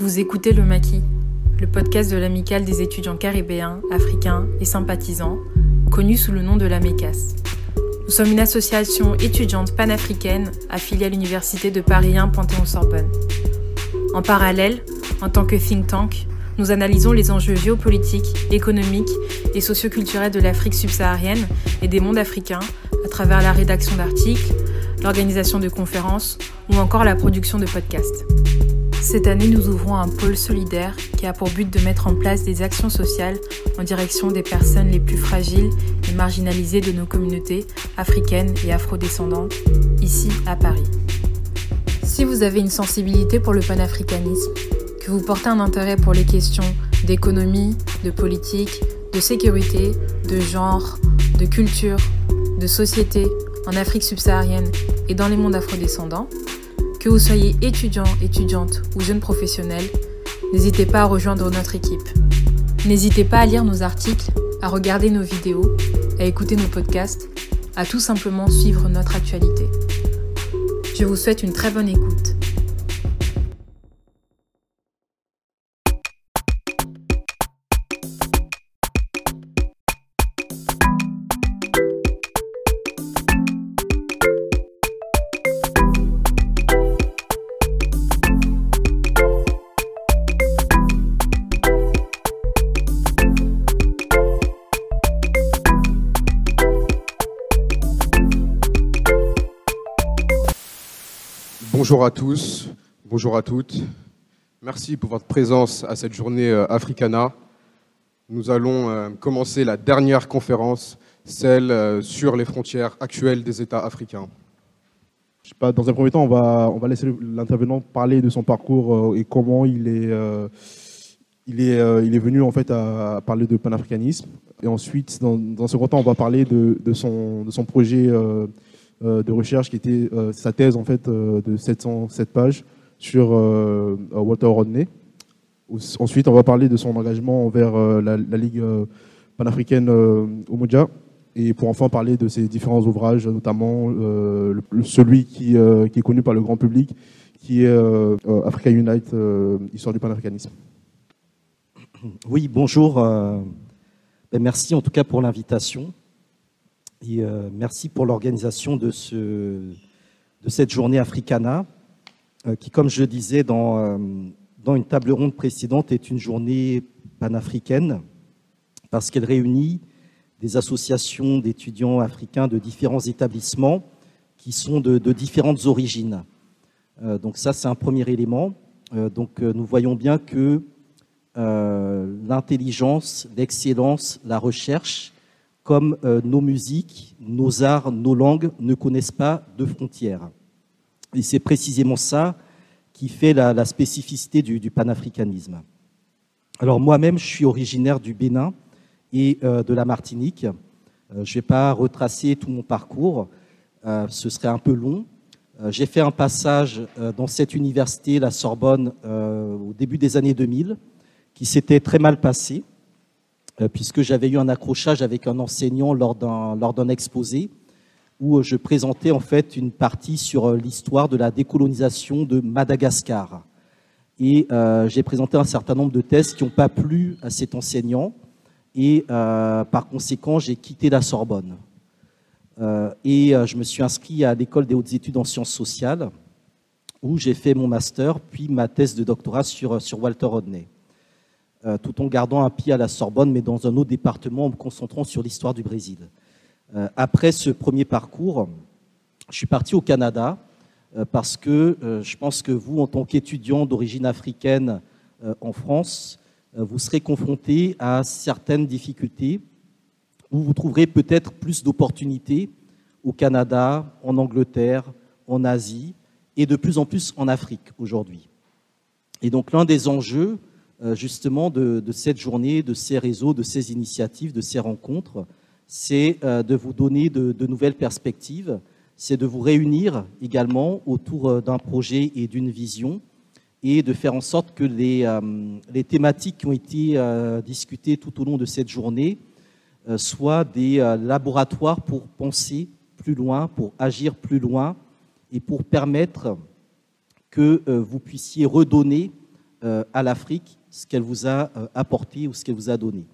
Vous écoutez Le Maquis, le podcast de l'amicale des étudiants caribéens, africains et sympathisants, connu sous le nom de la MECAS. Nous sommes une association étudiante panafricaine affiliée à l'Université de Paris 1 Panthéon-Sorbonne. En parallèle, en tant que think tank, nous analysons les enjeux géopolitiques, économiques et socioculturels de l'Afrique subsaharienne et des mondes africains à travers la rédaction d'articles, l'organisation de conférences ou encore la production de podcasts. Cette année, nous ouvrons un pôle solidaire qui a pour but de mettre en place des actions sociales en direction des personnes les plus fragiles et marginalisées de nos communautés africaines et afrodescendantes, ici à Paris. Si vous avez une sensibilité pour le panafricanisme, que vous portez un intérêt pour les questions d'économie, de politique, de sécurité, de genre, de culture, de société en Afrique subsaharienne et dans les mondes afrodescendants, que vous soyez étudiant, étudiante ou jeune professionnel, n'hésitez pas à rejoindre notre équipe. N'hésitez pas à lire nos articles, à regarder nos vidéos, à écouter nos podcasts, à tout simplement suivre notre actualité. Je vous souhaite une très bonne écoute. Bonjour à tous, bonjour à toutes. Merci pour votre présence à cette journée euh, Africana. Nous allons euh, commencer la dernière conférence, celle euh, sur les frontières actuelles des États africains. Je sais pas, dans un premier temps, on va, on va laisser l'intervenant parler de son parcours et comment il est, il est, il est venu en fait à parler de panafricanisme. Et ensuite, dans, dans un second temps, on va parler de, de, son, de son projet de recherche qui était euh, sa thèse en fait euh, de 707 pages sur Walter Rodney. Ensuite, on va parler de son engagement envers la, Ligue panafricaine au et pour enfin parler de ses différents ouvrages, notamment celui qui, qui, est connu par le grand public, qui est Africa Unite, Histoire du panafricanisme. Oui, bonjour. Ben, merci en tout cas pour l'invitation. Euh, merci pour l'organisation de, ce, de cette journée Africana, euh, qui, comme je le disais dans, euh, dans une table ronde précédente, est une journée panafricaine, parce qu'elle réunit des associations d'étudiants africains de différents établissements qui sont de, de différentes origines. donc ça, c'est un premier élément. donc nous voyons bien que l'intelligence, l'excellence, la recherche comme euh, nos musiques, nos arts, nos langues ne connaissent pas de frontières. Et c'est précisément ça qui fait la, spécificité du, panafricanisme. Alors moi-même, je suis originaire du Bénin et euh, de la Martinique. Euh, je ne vais pas retracer tout mon parcours, ce serait un peu long. J'ai fait un passage dans cette université, la Sorbonne, au début des années 2000, qui s'était très mal passé. Euh, puisque j'avais eu un accrochage avec un enseignant lors d'un, exposé où je présentais en fait une partie sur euh, l'histoire de la décolonisation de Madagascar. Et euh, j'ai présenté un certain nombre de thèses qui n'ont pas plu à cet enseignant. Et par conséquent, j'ai quitté la Sorbonne. et je me suis inscrit à l'école des hautes études en sciences sociales, où j'ai fait mon master, puis ma thèse de doctorat sur, sur Walter Rodney. Euh, tout en gardant un pied à la Sorbonne, mais dans un autre département, en me concentrant sur l'histoire du Brésil. Euh, après ce premier parcours, je suis parti au Canada euh, parce que je pense que vous, en tant qu'étudiant d'origine africaine en France, vous serez confronté à certaines difficultés où vous trouverez peut-être plus d'opportunités au Canada, en Angleterre, en Asie et de plus en plus en Afrique aujourd'hui. Et donc l'un des enjeux justement de, cette journée, de ces réseaux, de ces initiatives, de ces rencontres, c'est euh, de vous donner de, nouvelles perspectives, c'est de vous réunir également autour euh, d'un projet et d'une vision et de faire en sorte que les thématiques qui ont été discutées tout au long de cette journée soient des laboratoires pour penser plus loin, pour agir plus loin et pour permettre que vous puissiez redonner à l'Afrique ce qu'elle vous a apporté ou ce qu'elle vous a donné.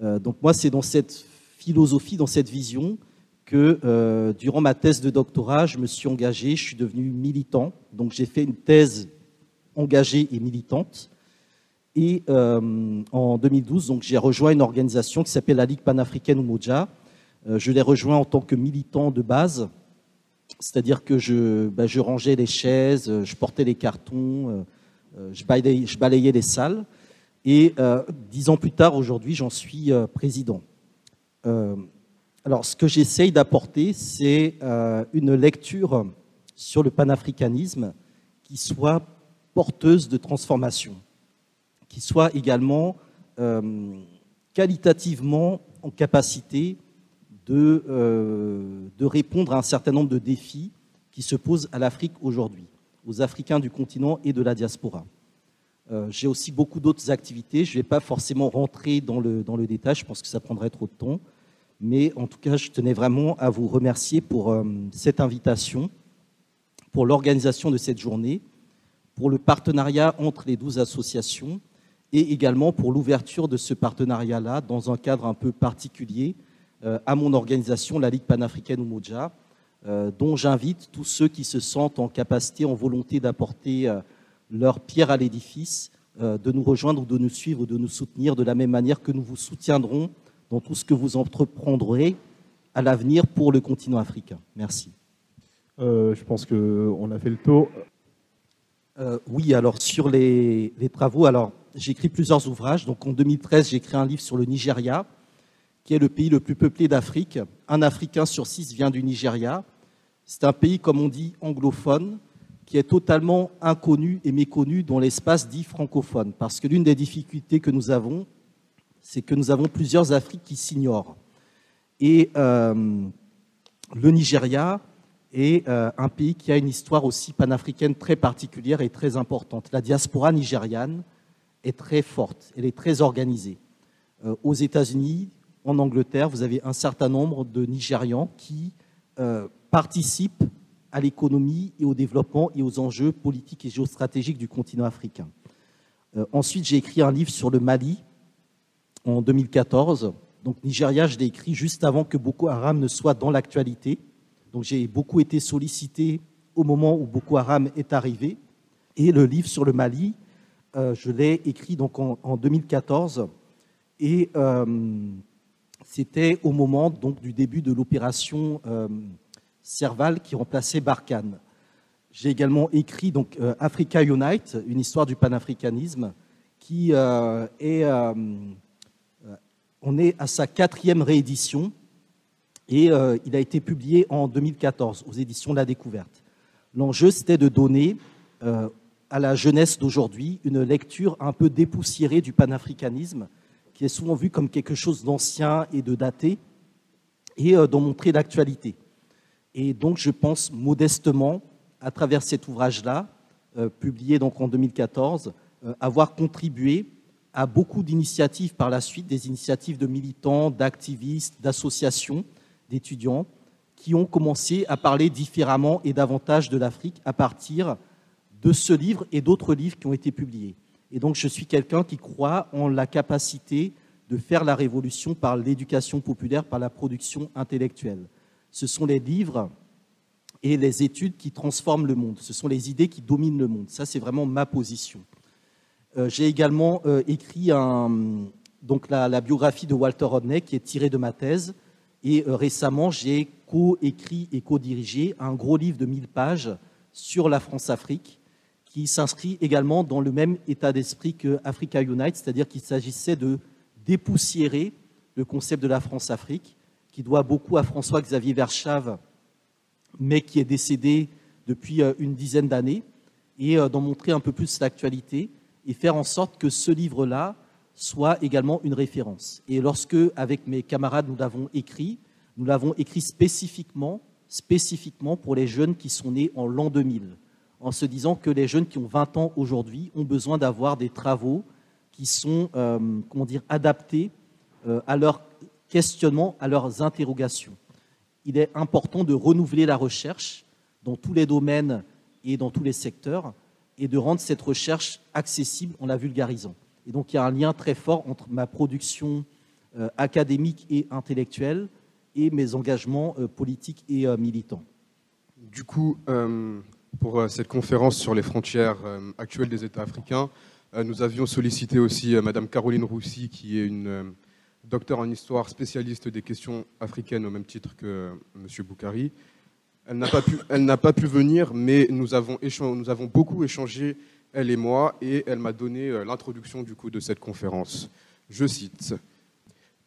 donc moi, c'est dans cette philosophie, dans cette vision que durant ma thèse de doctorat, je me suis engagé, je suis devenu militant. Donc j'ai fait une thèse engagée et militante. Et en 2012, j'ai rejoint une organisation qui s'appelle la Ligue panafricaine Umoja. je l'ai rejoint en tant que militant de base c'est-à-dire que je, ben, rangeais les chaises, euh, je portais les cartons, euh, euh, je, balayais, je, balayais, les salles. Et dix ans plus tard, aujourd'hui, j'en suis président. alors, ce que j'essaye d'apporter, c'est une lecture sur le panafricanisme qui soit porteuse de transformation, qui soit également qualitativement en capacité euh, de, répondre à un certain nombre de défis qui se posent à l'Afrique aujourd'hui, aux Africains du continent et de la diaspora. Euh, j'ai aussi beaucoup d'autres activités. Je ne vais pas forcément rentrer dans le, dans le détail, je pense que ça prendrait trop de temps. Mais en tout cas, je tenais vraiment à vous remercier pour euh, cette invitation, pour l'organisation de cette journée, pour le partenariat entre les 12 associations et également pour l'ouverture de ce partenariat-là dans un cadre un peu particulier euh, à mon organisation, la Ligue panafricaine Umoja, euh, dont j'invite tous ceux qui se sentent en capacité, en volonté d'apporter euh, leur pierre à l'édifice, de nous rejoindre ou de nous suivre ou de nous soutenir de la même manière que nous vous soutiendrons dans tout ce que vous entreprendrez à l'avenir pour le continent africain. Merci. je pense qu'on a fait le tour. oui, alors sur les, les travaux, alors j'ai écrit plusieurs ouvrages. Donc en 2013, j'ai écrit un livre sur le Nigeria, qui est le pays le plus peuplé d'Afrique. Un Africain sur six vient du Nigeria. C'est un pays, comme on dit, anglophone, qui est totalement inconnu et méconnu dans l'espace dit francophone. Parce que l'une des difficultés que nous avons, c'est que nous avons plusieurs Afriques qui s'ignorent. Et euh, le Nigeria est euh, un pays qui a une histoire aussi panafricaine très particulière et très importante. La diaspora nigériane est très forte, elle est très organisée. Euh, aux États-Unis, en Angleterre, vous avez un certain nombre de Nigérians qui euh, participent à l'économie et au développement et aux enjeux politiques et géostratégiques du continent africain. Euh, ensuite, j'ai écrit un livre sur le Mali en 2014. Donc Nigeria, je l'ai écrit juste avant que Boko Haram ne soit dans l'actualité. Donc j'ai beaucoup été sollicité au moment où Boko Haram est arrivé. Et le livre sur le Mali, euh, je l'ai écrit donc en, 2014. Et c'était au moment donc, du début de l'opération euh, Serval qui remplaçait Barkhane. J'ai également écrit donc, euh, Africa Unite, une histoire du panafricanisme, qui euh, est, on est à sa quatrième réédition et il a été publié en 2014 aux éditions La Découverte. L'enjeu, c'était de donner à la jeunesse d'aujourd'hui une lecture un peu dépoussiérée du panafricanisme qui est souvent vu comme quelque chose d'ancien et de daté, et euh, d'en montrer l'actualité. Et donc, je pense modestement, à travers cet ouvrage-là, euh, publié donc en 2014, euh, avoir contribué à beaucoup d'initiatives par la suite, des initiatives de militants, d'activistes, d'associations, d'étudiants, qui ont commencé à parler différemment et davantage de l'Afrique à partir de ce livre et d'autres livres qui ont été publiés. Et donc, je suis quelqu'un qui croit en la capacité de faire la révolution par l'éducation populaire, par la production intellectuelle. Ce sont les livres et les études qui transforment le monde. Ce sont les idées qui dominent le monde. Ça, c'est vraiment ma position. Euh, j'ai également euh, écrit la, biographie de Walter Rodney qui est tirée de ma thèse. Et euh, récemment, j'ai co-écrit et co-dirigé un gros livre de 1000 pages sur la France-Afrique qui s'inscrit également dans le même état d'esprit que Africa Unite, c'est-à-dire qu'il s'agissait de dépoussiérer le concept de la France-Afrique, qui doit beaucoup à François-Xavier Verschave, mais qui est décédé depuis euh, une dizaine d'années, et euh, d'en montrer un peu plus l'actualité, et faire en sorte que ce livre-là soit également une référence. Et lorsque, avec mes camarades, nous l'avons écrit, nous l'avons écrit spécifiquement, spécifiquement pour les jeunes qui sont nés en l'an 2000 en se disant que les jeunes qui ont 20 ans aujourd'hui ont besoin d'avoir des travaux qui sont euh, comment dire, adaptés euh, à leurs questionnements, à leurs interrogations. Il est important de renouveler la recherche dans tous les domaines et dans tous les secteurs. et de rendre cette recherche accessible en la vulgarisant. Et donc il y a un lien très fort entre ma production euh, académique et intellectuelle et mes engagements politiques et militants. Du coup, pour cette conférence sur les frontières actuelles des États africains, nous avions sollicité aussi Madame Caroline Roussy, qui est une docteur en histoire spécialiste des questions africaines au même titre que Monsieur Boukari. Elle n'a pas pu, elle n'a pas pu venir, mais nous avons, nous avons beaucoup échangé elle et moi, et elle m'a donné l'introduction du coup de cette conférence. Je cite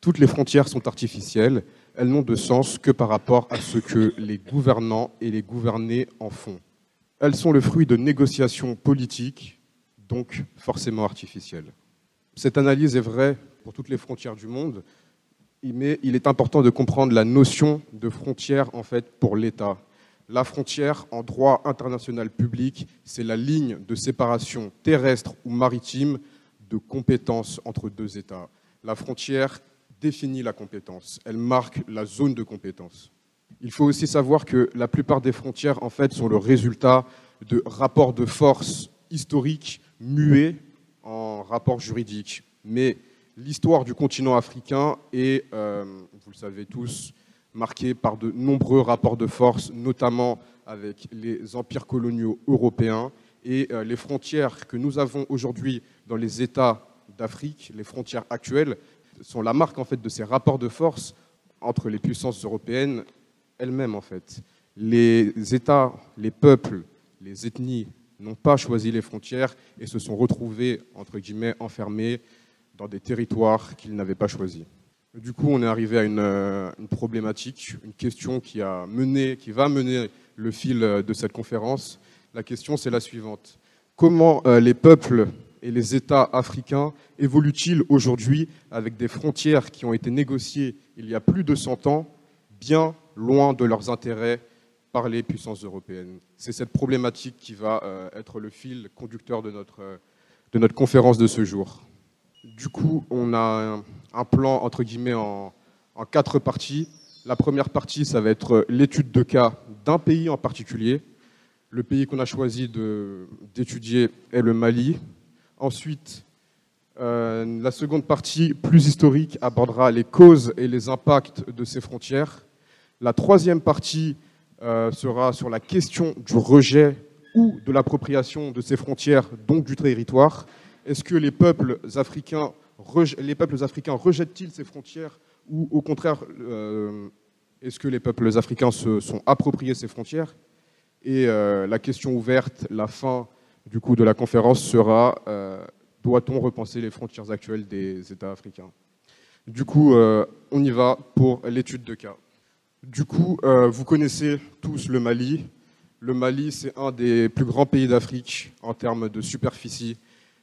toutes les frontières sont artificielles, elles n'ont de sens que par rapport à ce que les gouvernants et les gouvernés en font. Elles sont le fruit de négociations politiques, donc forcément artificielles. Cette analyse est vraie pour toutes les frontières du monde, mais il est important de comprendre la notion de frontière en fait pour l'État. La frontière en droit international public, c'est la ligne de séparation terrestre ou maritime de compétences entre deux États. La frontière définit la compétence, elle marque la zone de compétence. Il faut aussi savoir que la plupart des frontières, en fait, sont le résultat de rapports de force historiques muets en rapports juridiques. Mais l'histoire du continent africain est, euh, vous le savez tous, marquée par de nombreux rapports de force, notamment avec les empires coloniaux européens et euh, les frontières que nous avons aujourd'hui dans les États d'Afrique, les frontières actuelles, sont la marque en fait de ces rapports de force entre les puissances européennes elles-mêmes en fait. Les États, les peuples, les ethnies n'ont pas choisi les frontières et se sont retrouvés entre guillemets enfermés dans des territoires qu'ils n'avaient pas choisis. Du coup, on est arrivé à une, euh, problématique, une question qui a mené, qui va mener le fil de cette conférence. La question, c'est la suivante comment euh, les peuples et les États africains évoluent-ils aujourd'hui avec des frontières qui ont été négociées il y a plus de 100 ans, bien loin de leurs intérêts par les puissances européennes C'est cette problématique qui va euh, être le fil conducteur de notre, euh, de notre conférence de ce jour. Du coup, on a un plan, entre guillemets, en, en quatre parties. La première partie, ça va être l'étude de cas d'un pays en particulier. Le pays qu'on a choisi d'étudier est le Mali. Ensuite, euh, la seconde partie, plus historique, abordera les causes et les impacts de ces frontières. La troisième partie euh, sera sur la question du rejet ou de l'appropriation de ces frontières, donc du territoire. Est-ce que les peuples africains, rejettent-ils ces frontières ou au contraire, euh, est-ce que les peuples africains se sont appropriés ces frontières? Et la question ouverte, la fin du coup de la conférence sera euh, doit-on repenser les frontières actuelles des États africains? Du coup, euh, on y va pour l'étude de cas. Du coup, euh, vous connaissez tous le Mali. Le Mali, c'est un des plus grands pays d'Afrique en termes de superficie.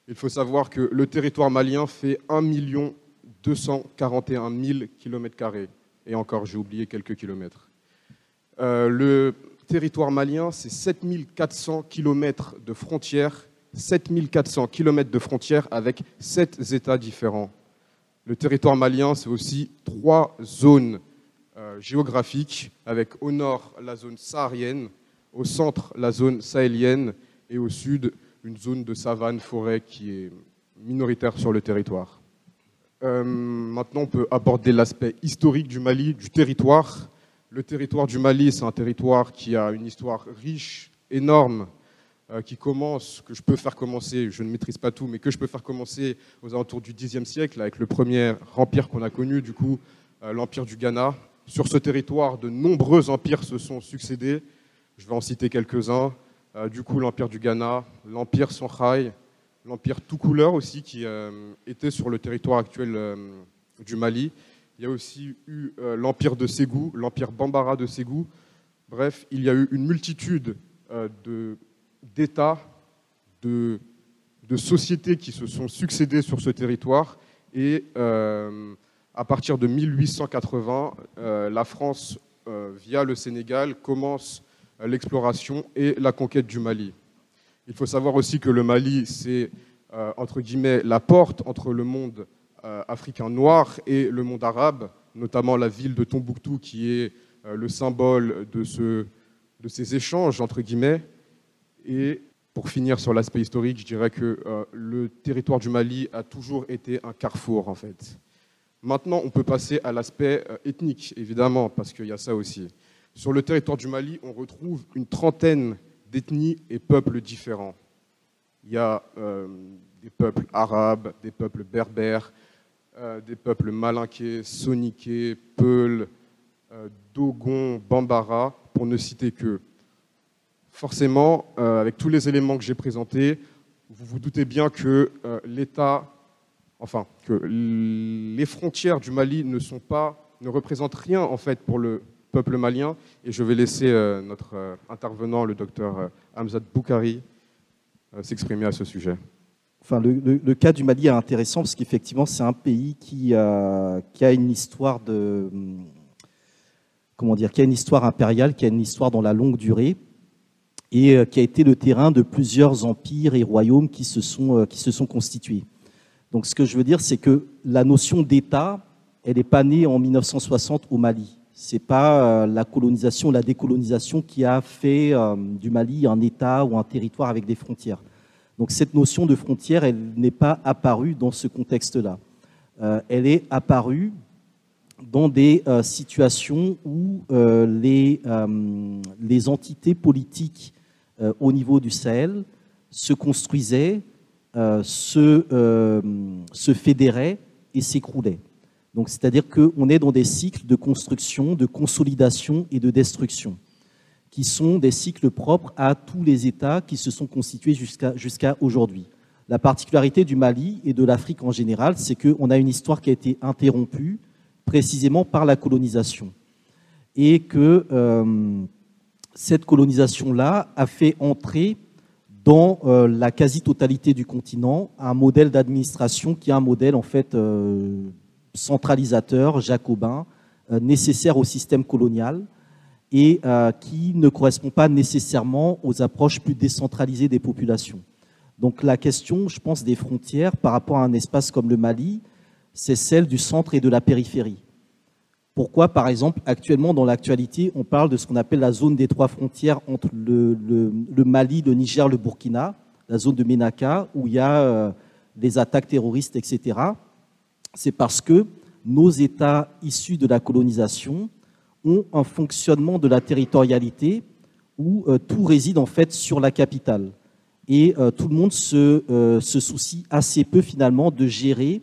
Il faut savoir que le territoire malien fait 1 241 000 km. Et encore, j'ai oublié quelques kilomètres. le territoire malien, c'est 7400 km de frontières, 7400 km de frontières avec sept États différents. Le territoire malien, c'est aussi trois zones euh, géographiques, avec au nord la zone saharienne, au centre la zone sahélienne et au sud une zone de savane, forêt qui est minoritaire sur le territoire. Euh, maintenant, on peut aborder l'aspect historique du Mali, du territoire. Le territoire du Mali, c'est un territoire qui a une histoire riche, énorme, euh, qui commence, que je peux faire commencer, je ne maîtrise pas tout, mais que je peux faire commencer aux alentours du Xe siècle, avec le premier empire qu'on a connu, du coup, l'empire du Ghana. Sur ce territoire, de nombreux empires se sont succédés. Je vais en citer quelques-uns. Euh, du coup, l'empire du Ghana, l'empire Songhai, l'empire tout couleur aussi, qui était sur le territoire actuel du Mali. Il y a aussi eu euh, l'empire de Ségou, l'empire Bambara de Ségou. Bref, il y a eu une multitude euh, d'États, de, sociétés qui se sont succédées sur ce territoire. Et euh, à partir de 1880, la France, via le Sénégal, commence l'exploration et la conquête du Mali. Il faut savoir aussi que le Mali, c'est entre guillemets la porte entre le monde euh, africain noir et le monde arabe, notamment la ville de Tombouctou qui est euh, le symbole de, de ces échanges, entre guillemets. Et pour finir sur l'aspect historique, je dirais que euh, le territoire du Mali a toujours été un carrefour, en fait. Maintenant, on peut passer à l'aspect euh, ethnique, évidemment, parce qu'il y a ça aussi. Sur le territoire du Mali, on retrouve une trentaine d'ethnies et peuples différents. Il y a euh, des peuples arabes, des peuples berbères, des peuples malinqués, soniqués, peuls, dogons, bambara, pour ne citer que forcément, euh, avec tous les éléments que j'ai présentés, vous vous doutez bien que euh, l'État, enfin, que les frontières du Mali ne représentent rien en fait pour le peuple malien. Et je vais laisser euh, notre intervenant, le docteur Hamzat Boukari, s'exprimer à ce sujet. Enfin, le, cas du Mali est intéressant parce qu'effectivement, c'est un pays qui, a une histoire de comment dire, qui a une histoire impériale, qui a une histoire dans la longue durée et euh, qui a été le terrain de plusieurs empires et royaumes euh, qui se sont constitués. Donc ce que je veux dire, c'est que la notion d'État, elle n'est pas née en 1960 au Mali. Ce n'est pas euh, la colonisation, la décolonisation qui a fait du Mali un État ou un territoire avec des frontières. Donc cette notion de frontière, elle n'est pas apparue dans ce contexte-là. elle est apparue dans des situations où les, entités politiques euh, au niveau du Sahel se construisait, euh, se, euh, se fédérait et s'écroulait. Donc, c'est-à-dire qu'on est dans des cycles de construction, de consolidation et de destruction, qui sont des cycles propres à tous les États qui se sont constitués jusqu'à aujourd'hui. La particularité du Mali et de l'Afrique en général, c'est qu'on a une histoire qui a été interrompue précisément par la colonisation. Et que cette colonisation-là a fait entrer dans euh, la quasi-totalité du continent un modèle d'administration qui est un modèle en fait euh, centralisateur, jacobin, euh, nécessaire au système colonial et qui ne correspond pas nécessairement aux approches plus décentralisées des populations. Donc la question, je pense, des frontières par rapport à un espace comme le Mali, c'est celle du centre et de la périphérie. Pourquoi, par exemple, actuellement dans l'actualité, on parle de ce qu'on appelle la zone des trois frontières entre le, Mali, le Niger, le Burkina, la zone de Ménaka, où il y a euh, des attaques terroristes, etc. C'est parce que nos États issus de la colonisation ont un fonctionnement de la territorialité où euh, tout réside en fait sur la capitale. Et euh, tout le monde se, se, soucie assez peu finalement de gérer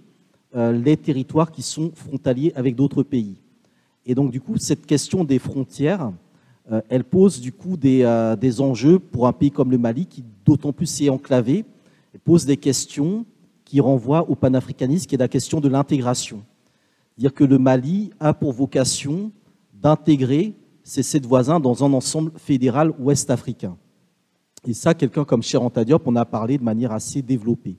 les territoires qui sont frontaliers avec d'autres pays. Et donc, du coup, cette question des frontières, euh, elle pose du coup euh, des, enjeux pour un pays comme le Mali, qui d'autant plus s'est enclavé, et pose des questions qui renvoient au panafricanisme, qui est la question de l'intégration. Dire que le Mali a pour vocation d'intégrer ses sept voisins dans un ensemble fédéral ouest-africain. Et ça, quelqu'un comme Cher Diop en a parlé de manière assez développée.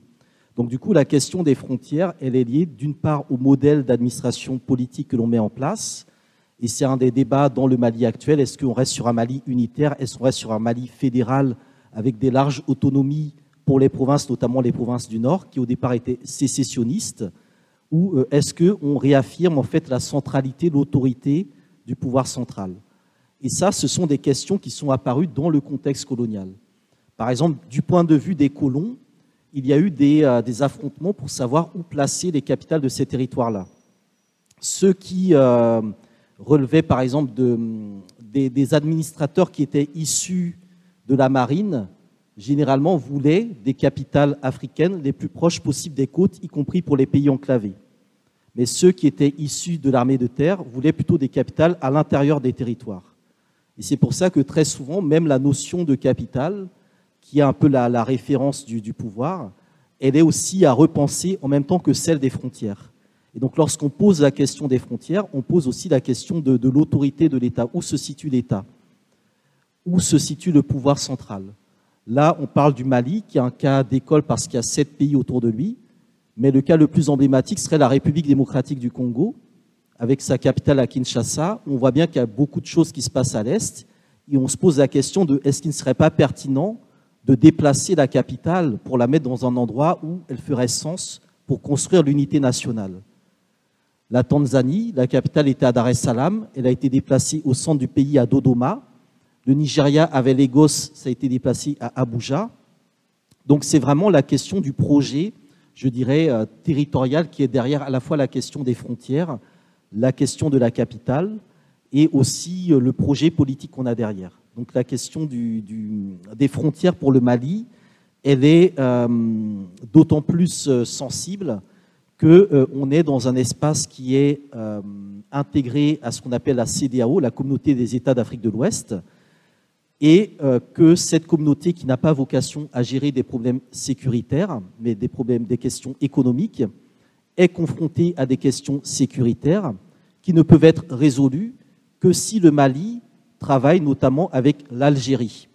Donc du coup, la question des frontières, elle est liée d'une part au modèle d'administration politique que l'on met en place, et c'est un des débats dans le Mali actuel. Est-ce qu'on reste sur un Mali unitaire? Est-ce qu'on reste sur un Mali fédéral avec des larges autonomies pour les provinces, notamment les provinces du Nord, qui au départ étaient sécessionnistes? Ou euh, est-ce qu'on réaffirme en fait la centralité, l'autorité du pouvoir central? Et ça, ce sont des questions qui sont apparues dans le contexte colonial. Par exemple, du point de vue des colons, il y a eu des, euh, affrontements pour savoir où placer les capitales de ces territoires-là. Ceux qui... Euh, relevait par exemple de, des, administrateurs qui étaient issus de la marine, généralement voulaient des capitales africaines les plus proches possibles des côtes, y compris pour les pays enclavés. Mais ceux qui étaient issus de l'armée de terre voulaient plutôt des capitales à l'intérieur des territoires. Et c'est pour ça que très souvent, même la notion de capitale, qui est un peu la, référence du, du pouvoir, elle est aussi à repenser en même temps que celle des frontières. Et donc lorsqu'on pose la question des frontières, on pose aussi la question de, l'autorité de l'État. Où se situe l'État? Où se situe le pouvoir central? Là, on parle du Mali, qui est un cas d'école parce qu'il y a sept pays autour de lui, mais le cas le plus emblématique serait la République démocratique du Congo, avec sa capitale à Kinshasa. On voit bien qu'il y a beaucoup de choses qui se passent à l'Est, et on se pose la question de est-ce qu'il ne serait pas pertinent de déplacer la capitale pour la mettre dans un endroit où elle ferait sens pour construire l'unité nationale? La Tanzanie, la capitale était à Dar es Salaam, elle a été déplacée au centre du pays à Dodoma. Le Nigeria avait Lagos, ça a été déplacé à Abuja. Donc c'est vraiment la question du projet, je dirais, euh, territorial qui est derrière à la fois la question des frontières, la question de la capitale et aussi euh, le projet politique qu'on a derrière. Donc la question des frontières pour le Mali, elle est euh, d'autant plus sensible qu'on est dans un espace qui est intégré à ce qu'on appelle la CDAO, la communauté des États d'Afrique de l'Ouest, et euh, que cette communauté qui n'a pas vocation à gérer des problèmes sécuritaires, mais des problèmes, des questions économiques, est confrontée à des questions sécuritaires qui ne peuvent être résolues que si le Mali travaille notamment avec l'Algérie.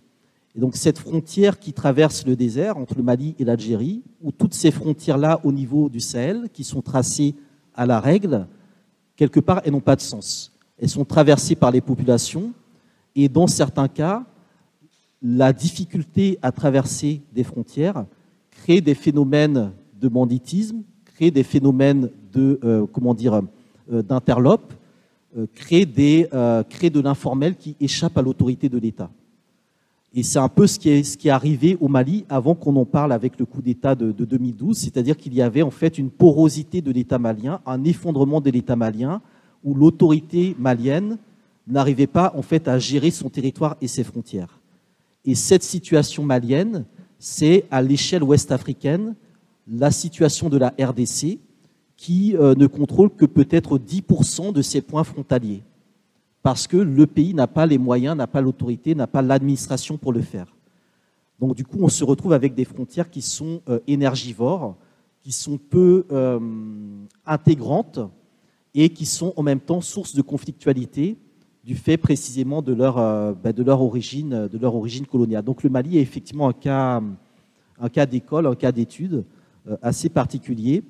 Et donc cette frontière qui traverse le désert entre le Mali et l'Algérie, ou toutes ces frontières-là au niveau du Sahel, qui sont tracées à la règle, quelque part, elles n'ont pas de sens. Elles sont traversées par les populations, et dans certains cas, la difficulté à traverser des frontières crée des phénomènes de banditisme, crée des phénomènes de euh, comment dire euh, d'interlope, euh, crée, de l'informel qui échappe à l'autorité de l'État. Et c'est un peu ce qui, est, arrivé au Mali avant qu'on en parle avec le coup d'État de, de 2012, c'est-à-dire qu'il y avait en fait une porosité de l'État malien, un effondrement de l'État malien, où l'autorité malienne n'arrivait pas en fait à gérer son territoire et ses frontières. Et cette situation malienne, c'est à l'échelle ouest-africaine la situation de la RDC qui euh, ne contrôle que peut-être 10% de ses points frontaliers. Parce que le pays n'a pas les moyens, n'a pas l'autorité, n'a pas l'administration pour le faire. Donc du coup, on se retrouve avec des frontières qui sont euh, énergivores, qui sont peu euh, intégrantes et qui sont en même temps source de conflictualité du fait précisément de leur, euh, bah, de leur, origine, de leur origine coloniale. Donc le Mali est effectivement un cas, un cas d'école, un cas d'étude assez particulier,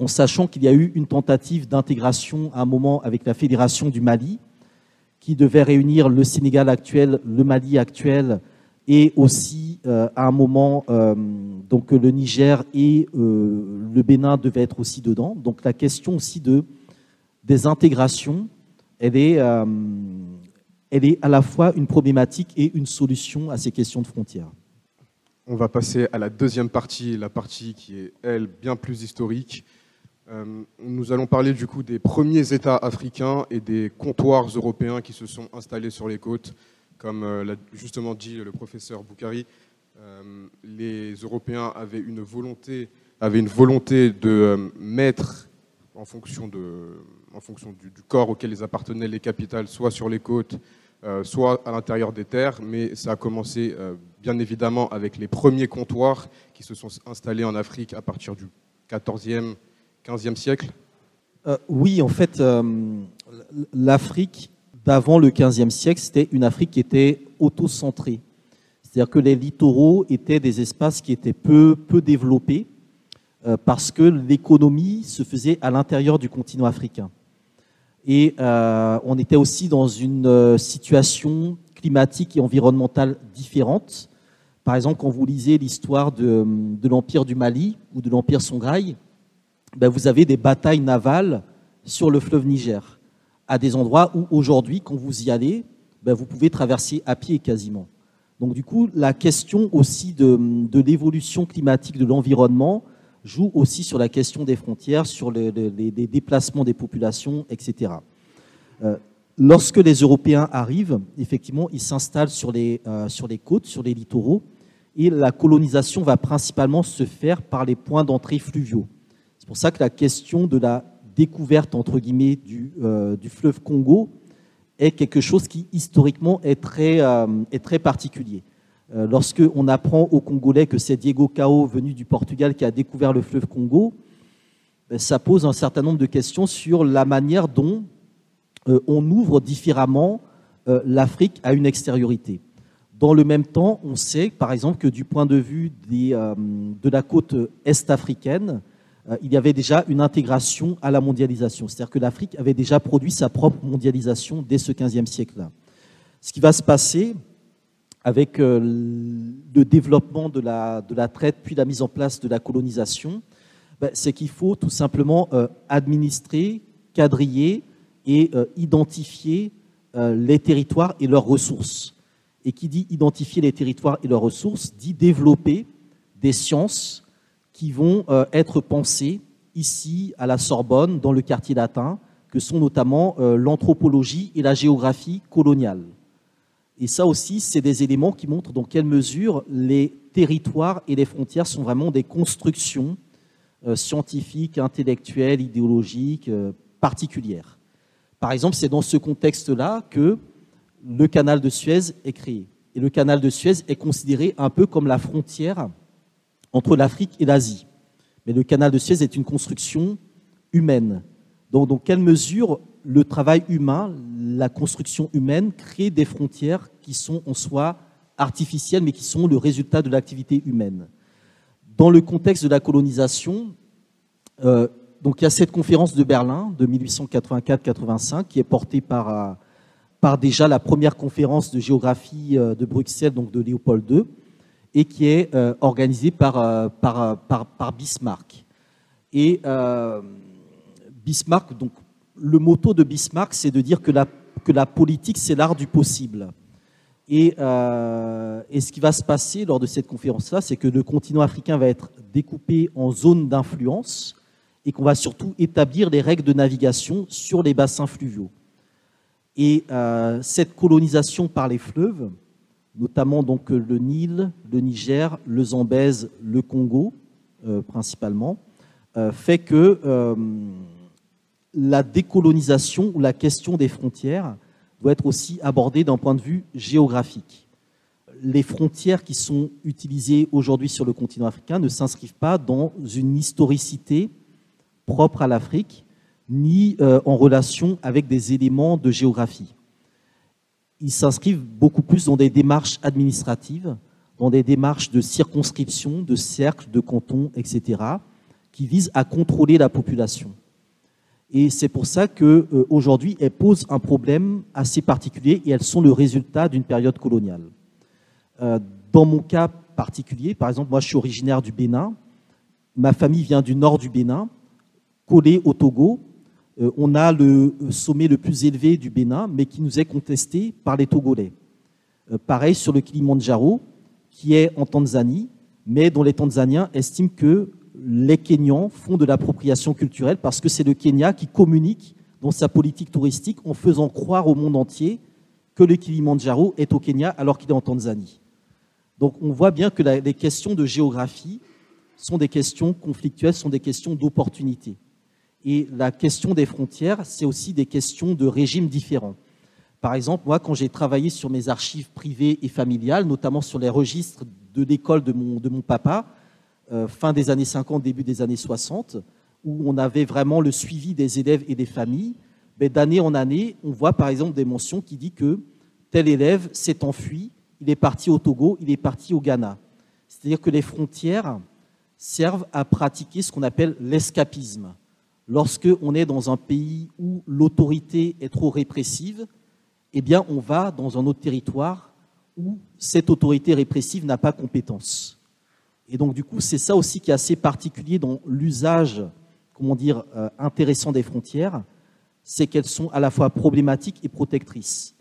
en sachant qu'il y a eu une tentative d'intégration à un moment avec la Fédération du Mali, qui devait réunir le Sénégal actuel, le Mali actuel, et aussi euh, à un moment, donc le Niger et le Bénin devaient être aussi dedans. Donc la question aussi de, des intégrations euh, elle est à la fois une problématique et une solution à ces questions de frontières. On va passer à la deuxième partie, la partie qui est, elle, bien plus historique. Euh, nous allons parler du coup des premiers États africains et des comptoirs européens qui se sont installés sur les côtes. Comme euh, l'a justement dit le professeur Boukari, les Européens avaient une volonté, avaient une volonté de mettre, en fonction fonction du, corps auquel ils appartenaient, les capitales, soit sur les côtes, euh, soit à l'intérieur des terres. Mais ça a commencé euh, bien évidemment avec les premiers comptoirs qui se sont installés en Afrique à partir du 14e, 15e siècle? Euh, oui, en fait, l'Afrique d'avant le 15e siècle, c'était une Afrique qui était auto-centrée. C'est-à-dire que les littoraux étaient des espaces qui étaient peu, peu développés parce que l'économie se faisait à l'intérieur du continent africain. Et euh, on était aussi dans une euh, situation climatique et environnementale différente. Par exemple, quand vous lisez l'histoire de, l'Empire du Mali ou de l'Empire Songhai, ben vous avez des batailles navales sur le fleuve Niger, à des endroits où aujourd'hui, quand vous y allez, ben vous pouvez traverser à pied quasiment. Donc du coup, la question aussi de, l'évolution climatique de l'environnement joue aussi sur la question des frontières, sur les, déplacements des populations, etc. Euh, lorsque les Européens arrivent, effectivement, ils s'installent euh, sur les côtes, sur les littoraux, et la colonisation va principalement se faire par les points d'entrée fluviaux. C'est pour ça que la question de la découverte, entre guillemets, du, euh, fleuve Congo est quelque chose qui, historiquement, est très, très particulier. Euh, lorsque apprend aux Congolais que c'est Diego Cao, venu du Portugal, qui a découvert le fleuve Congo, ben, ça pose un certain nombre de questions sur la manière dont euh, on ouvre différemment euh, l'Afrique à une extériorité. Dans le même temps, on sait, par exemple, que du point de vue de la côte est-africaine, il y avait déjà une intégration à la mondialisation. C'est-à-dire que l'Afrique avait déjà produit sa propre mondialisation dès ce 15e siècle-là. Ce qui va se passer, avec euh, le développement de la, de la traite, puis la mise en place de la colonisation, ben, c'est qu'il faut tout simplement euh, administrer, quadriller et euh, identifier les territoires et leurs ressources. Et qui dit identifier les territoires et leurs ressources dit développer des sciences qui vont euh, être pensées ici à la Sorbonne, dans le quartier latin, que sont notamment euh, l'anthropologie et la géographie coloniale. Et ça aussi, c'est des éléments qui montrent dans quelle mesure les territoires et les frontières sont vraiment des constructions euh, scientifiques, intellectuelles, idéologiques particulières. Par exemple, c'est dans ce contexte-là que le canal de Suez est créé. Et le canal de Suez est considéré un peu comme la frontière entre l'Afrique et l'Asie. Mais le canal de Suez est une construction humaine. Dans quelle mesure le travail humain, la construction humaine, crée des frontières qui sont en soi artificielles, mais qui sont le résultat de l'activité humaine? Dans le contexte de la colonisation, euh, donc il y a cette conférence de Berlin de 1884-85 qui est portée par, euh, par déjà la première conférence de géographie euh, de Bruxelles, donc de Léopold II et qui est euh, organisé par, euh, euh, par, par, Bismarck. Et Bismarck, donc, le motto de Bismarck, c'est de dire que la, que la politique, c'est l'art du possible. Et, et, ce qui va se passer lors de cette conférence-là, c'est que le continent africain va être découpé en zones d'influence et qu'on va surtout établir les règles de navigation sur les bassins fluviaux. Et cette colonisation par les fleuves, notamment donc le Nil, le Niger, le Zambèze, le Congo euh, principalement, euh, fait que euh, la décolonisation ou la question des frontières doit être aussi abordée d'un point de vue géographique. Les frontières qui sont utilisées aujourd'hui sur le continent africain ne s'inscrivent pas dans une historicité propre à l'Afrique, ni en relation avec des éléments de géographie ils s'inscrivent beaucoup plus dans des démarches administratives, dans des démarches de circonscription, de cercles, de cantons, etc., qui visent à contrôler la population. Et c'est pour ça qu'aujourd'hui, euh, elles posent un problème assez particulier et elles sont le résultat d'une période coloniale. Euh, dans mon cas particulier, par exemple, moi je suis originaire du Bénin, ma famille vient du nord du Bénin, collé au Togo, euh, on a le sommet le plus élevé du Bénin, mais qui nous est contesté par les Togolais. Euh, pareil sur le Kilimandjaro, qui est en Tanzanie, mais dont les Tanzaniens estiment que les Kenyans font de l'appropriation culturelle parce que c'est le Kenya qui communique dans sa politique touristique en faisant croire au monde entier que le Kilimandjaro est au Kenya alors qu'il est en Tanzanie. Donc on voit bien que les questions de géographie sont des questions conflictuelles, sont des questions d'opportunité. Et la question des frontières, c'est aussi des questions de régimes différents. Par exemple, moi, quand j'ai travaillé sur mes archives privées et familiales, notamment sur les registres de l'école de mon, papa, euh, fin des années 50, début des années 60, où on avait vraiment le suivi des élèves et des familles, ben, d'année en année, on voit par exemple des mentions qui disent que tel élève s'est enfui, il est parti au Togo, il est parti au Ghana. C'est-à-dire que les frontières servent à pratiquer ce qu'on appelle l'escapisme lorsque on est dans un pays où l'autorité est trop répressive, eh on va dans un autre territoire où cette autorité répressive n'a pas compétence. Et donc, du coup, c'est ça aussi qui est assez particulier dans l'usage, comment dire, euh, intéressant des frontières, c'est qu'elles sont à la fois problématiques et protectrices,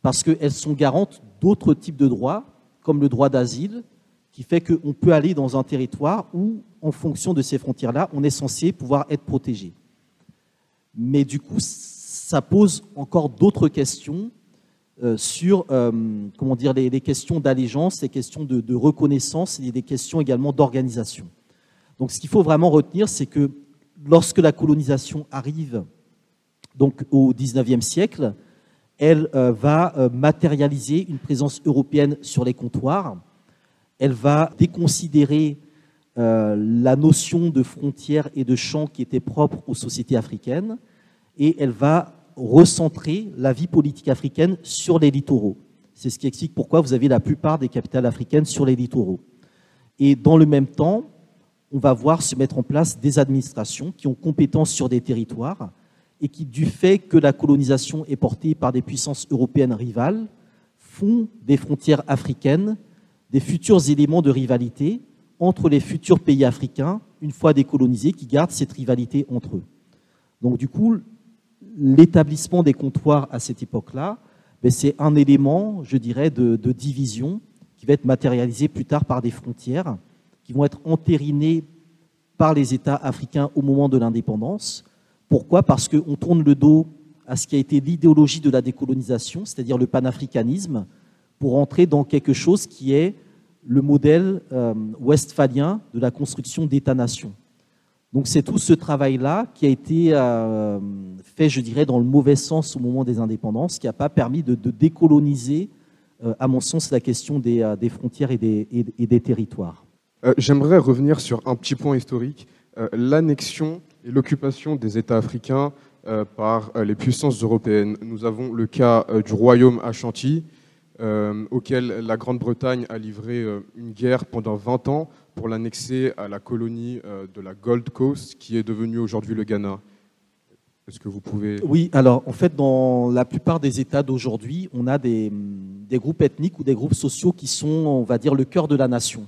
parce qu'elles sont garantes d'autres types de droits, comme le droit d'asile, qui fait qu'on peut aller dans un territoire où, en fonction de ces frontières-là, on est censé pouvoir être protégé. Mais du coup, ça pose encore d'autres questions euh, sur euh, comment dire, les, questions d'allégeance, les questions de, reconnaissance et des questions également d'organisation. Donc ce qu'il faut vraiment retenir, c'est que lorsque la colonisation arrive donc, au XIXe siècle, elle euh, va matérialiser une présence européenne sur les comptoirs elle va déconsidérer euh, la notion de frontières et de champs qui était propre aux sociétés africaines et elle va recentrer la vie politique africaine sur les littoraux. C'est ce qui explique pourquoi vous avez la plupart des capitales africaines sur les littoraux. Et dans le même temps, on va voir se mettre en place des administrations qui ont compétence sur des territoires et qui, du fait que la colonisation est portée par des puissances européennes rivales, font des frontières africaines des futurs éléments de rivalité entre les futurs pays africains, une fois décolonisés, qui gardent cette rivalité entre eux. Donc du coup, l'établissement des comptoirs à cette époque-là, ben, c'est un élément, je dirais, de, division qui va être matérialisé plus tard par des frontières qui qui vont être entérinées par les États africains au moment de l'indépendance. Pourquoi? Parce qu'on tourne le dos à ce qui a été l'idéologie de la décolonisation, c'est-à-dire le panafricanisme, pour entrer dans quelque chose qui est le modèle euh, westphalien de la construction d'États-nations. Donc c'est tout ce travail-là qui a été euh, fait, je dirais, dans le mauvais sens au moment des indépendances, qui n'a pas permis de, décoloniser, euh, à mon sens, la question des, frontières et des, territoires. J'aimerais revenir sur un petit point historique. L'annexion et l'occupation des États africains par les puissances européennes. Nous avons le cas du royaume Ashanti, euh, auquel la Grande-Bretagne a livré euh, une guerre pendant 20 ans pour l'annexer à la colonie euh, de la Gold Coast, qui est devenue aujourd'hui le Ghana. Est-ce que vous pouvez... Oui, alors en fait, dans la plupart des États d'aujourd'hui, on a des, des, groupes ethniques ou des groupes sociaux qui sont, on va dire, le cœur de la nation.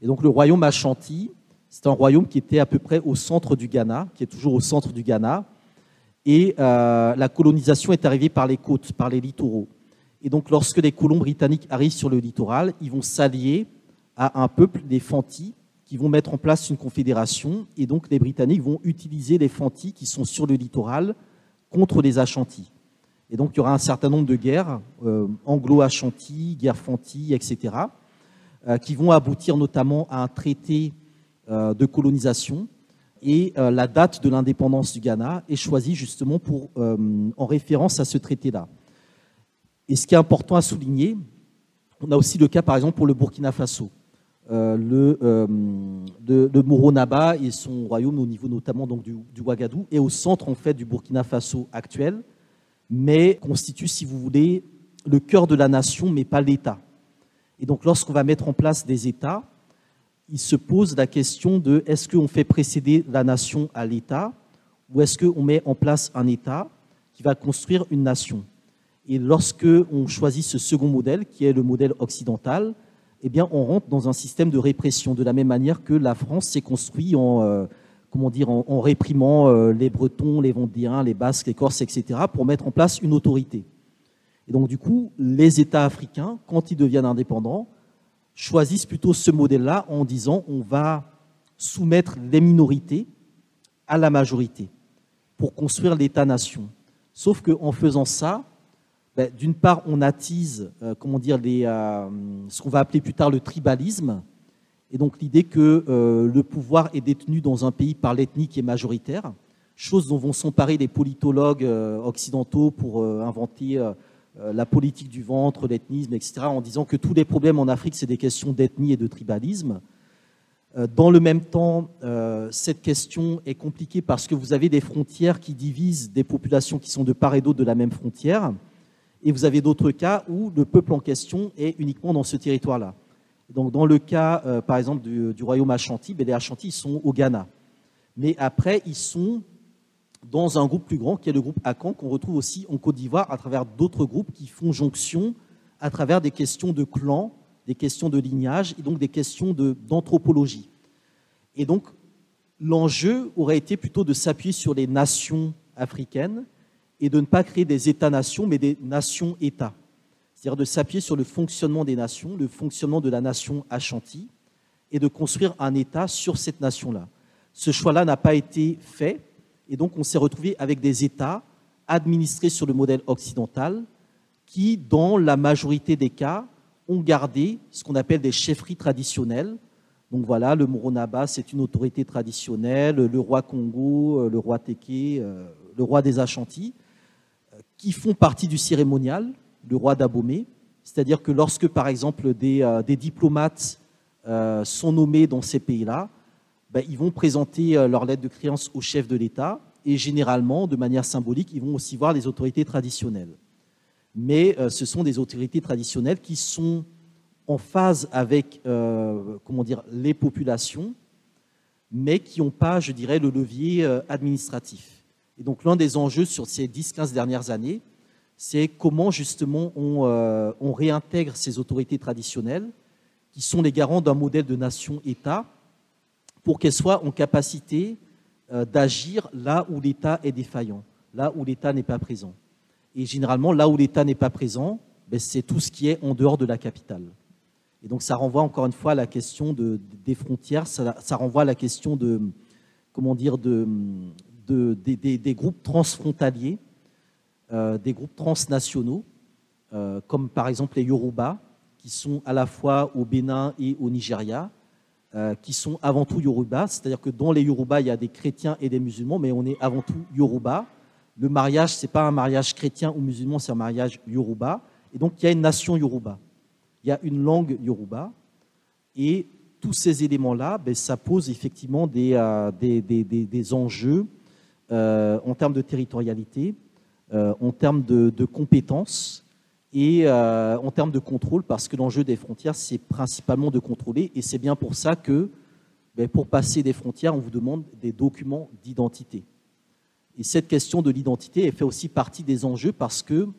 Et donc le royaume Ashanti, c'est un royaume qui était à peu près au centre du Ghana, qui est toujours au centre du Ghana. Et la colonisation est arrivée par les côtes, par les littoraux. Et donc, lorsque les colons britanniques arrivent sur le littoral, ils vont s'allier à un peuple des Fantis qui vont mettre en place une confédération. Et donc, les Britanniques vont utiliser les Fantis qui sont sur le littoral contre les Ashantis. Et donc, il y aura un certain nombre de guerres, euh, anglo-Ashanti, guerre Fanti, etc., euh, qui vont aboutir notamment à un traité euh, de colonisation. Et la date de l'indépendance du Ghana est choisie justement pour, en référence à ce traité-là. Et ce qui est important à souligner, on a aussi le cas, par exemple, pour le Burkina Faso. Euh, le, euh, et son royaume au niveau notamment donc, du, du, Ouagadou est au centre en fait du Burkina Faso actuel, mais constitue, si vous voulez, le cœur de la nation, mais pas l'État. Et donc, lorsqu'on va mettre en place des États, il se pose la question de est-ce qu'on fait précéder la nation à l'État ou est-ce qu'on met en place un État qui va construire une nation? Et lorsque on choisit ce second modèle, qui est le modèle occidental, eh bien, on rentre dans un système de répression, de la même manière que la France s'est construite en, euh, comment dire, en, réprimant euh, les Bretons, les Vendéens, les Basques, les Corses, etc., pour mettre en place une autorité. Et donc, du coup, les États africains, quand ils deviennent indépendants, choisissent plutôt ce modèle-là en disant on va soumettre les minorités à la majorité pour construire l'État-nation. Sauf qu'en faisant ça, ben, d'une part, on attise, euh, comment dire, euh, ce qu'on va appeler plus tard le tribalisme, et donc l'idée que euh, le pouvoir est détenu dans un pays par l'ethnie qui est majoritaire, chose dont vont s'emparer les politologues occidentaux pour inventer la politique du ventre, l'ethnisme, etc., en disant que tous les problèmes en Afrique, c'est des questions d'ethnie et de tribalisme. Dans le même temps, cette question est compliquée parce que vous avez des frontières qui divisent des populations qui sont de part et d'autre de la même frontière. Et vous avez d'autres cas où le peuple en question est uniquement dans ce territoire-là. Donc, dans le cas, euh, par exemple, du, royaume Ashanti, ben, les Ashanti sont au Ghana. Mais après, ils sont dans un groupe plus grand qui est le groupe Akan, qu'on retrouve aussi en Côte d'Ivoire à travers d'autres groupes qui font jonction à travers des questions de clans, des questions de lignage et donc des questions d'anthropologie. et donc, l'enjeu aurait été plutôt de s'appuyer sur les nations africaines et de ne pas créer des États-nations, mais des nations-États. C'est-à-dire de s'appuyer sur le fonctionnement des nations, le fonctionnement de la nation Ashanti, et de construire un État sur cette nation-là. Ce choix-là n'a pas été fait, et donc on s'est retrouvé avec des États administrés sur le modèle occidental, qui, dans la majorité des cas, ont gardé ce qu'on appelle des chefferies traditionnelles. Donc voilà, le Moronaba, c'est une autorité traditionnelle, le roi Congo, le roi Teke, euh, le roi des Ashanti qui font partie du cérémonial, le roi d'Abomey. C'est-à-dire que lorsque, par exemple, des, euh, diplomates euh, sont nommés dans ces pays-là, ben, ils vont présenter euh, leur lettre de créance au chef de l'État et généralement, de manière symbolique, ils vont aussi voir les autorités traditionnelles. Mais ce sont des autorités traditionnelles qui sont en phase avec les populations, mais qui n'ont pas, je dirais, le levier administratif. Et donc l'un des enjeux sur ces 10-15 dernières années, c'est comment justement euh, on, réintègre ces autorités traditionnelles, qui sont les garants d'un modèle de nation-État, pour qu'elles soient en capacité euh, d'agir là où l'État est défaillant, là où l'État n'est pas présent. Et généralement, là où l'État n'est pas présent, ben, c'est tout ce qui est en dehors de la capitale. Et donc ça renvoie encore une fois à la question de, des frontières, ça, renvoie à la question de, comment dire, de, des, groupes transfrontaliers, euh, des groupes transnationaux, euh, comme par exemple les Yoruba, qui sont à la fois au Bénin et au Nigeria, euh, qui sont avant tout Yoruba, c'est-à-dire que dans les Yoruba, il y a des chrétiens et des musulmans, mais on est avant tout Yoruba. Le mariage, ce n'est pas un mariage chrétien ou musulman, c'est un mariage Yoruba. Et donc, il y a une nation Yoruba. Il y a une langue Yoruba. Et tous ces éléments-là, ben, ça pose effectivement des, euh, des, des, des enjeux en termes de territorialité, euh, en termes de, compétences et en termes de contrôle, parce que l'enjeu des frontières, c'est principalement de contrôler. Et c'est bien pour ça que, ben, pour passer des frontières, on vous demande des documents d'identité. Et cette question de l'identité, fait aussi partie des enjeux parce qu'il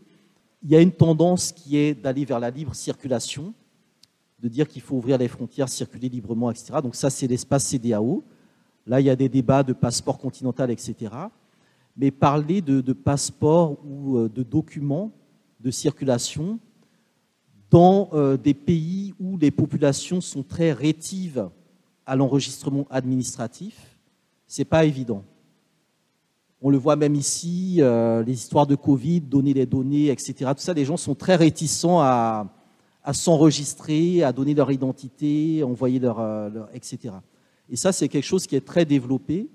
y a une tendance qui est d'aller vers la libre circulation, de dire qu'il faut ouvrir les frontières, circuler librement, etc. Donc ça, c'est l'espace CDAO. Là, il y a des débats de passeport continental, etc. Mais parler de, de passeport ou euh, de documents de circulation dans euh, des pays où les populations sont très rétives à l'enregistrement administratif, c'est pas évident. On le voit même ici, euh, les histoires de Covid, donner les données, etc. Tout ça, les gens sont très réticents à, s'enregistrer, à donner leur identité, envoyer leur, leur etc. Et ça, c'est quelque chose qui est très développé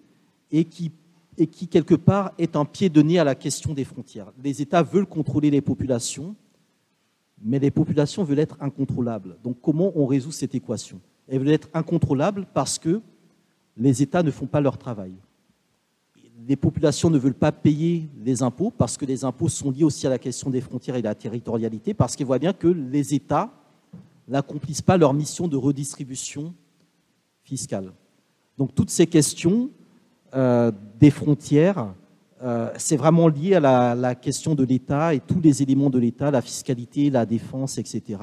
et qui, quelque part, est un pied de nez à la question des frontières. Les États veulent contrôler les populations, mais les populations veulent être incontrôlables. Donc, comment on résout cette équation? Elles veulent être incontrôlables parce que les États ne font pas leur travail les populations ne veulent pas payer les impôts parce que les impôts sont liés aussi à la question des frontières et de la territorialité, parce qu'ils voient bien que les États n'accomplissent pas leur mission de redistribution fiscale. Donc toutes ces questions euh, des frontières, euh, c'est vraiment lié à la, question de l'État et tous les éléments de l'État, la fiscalité, la défense, etc.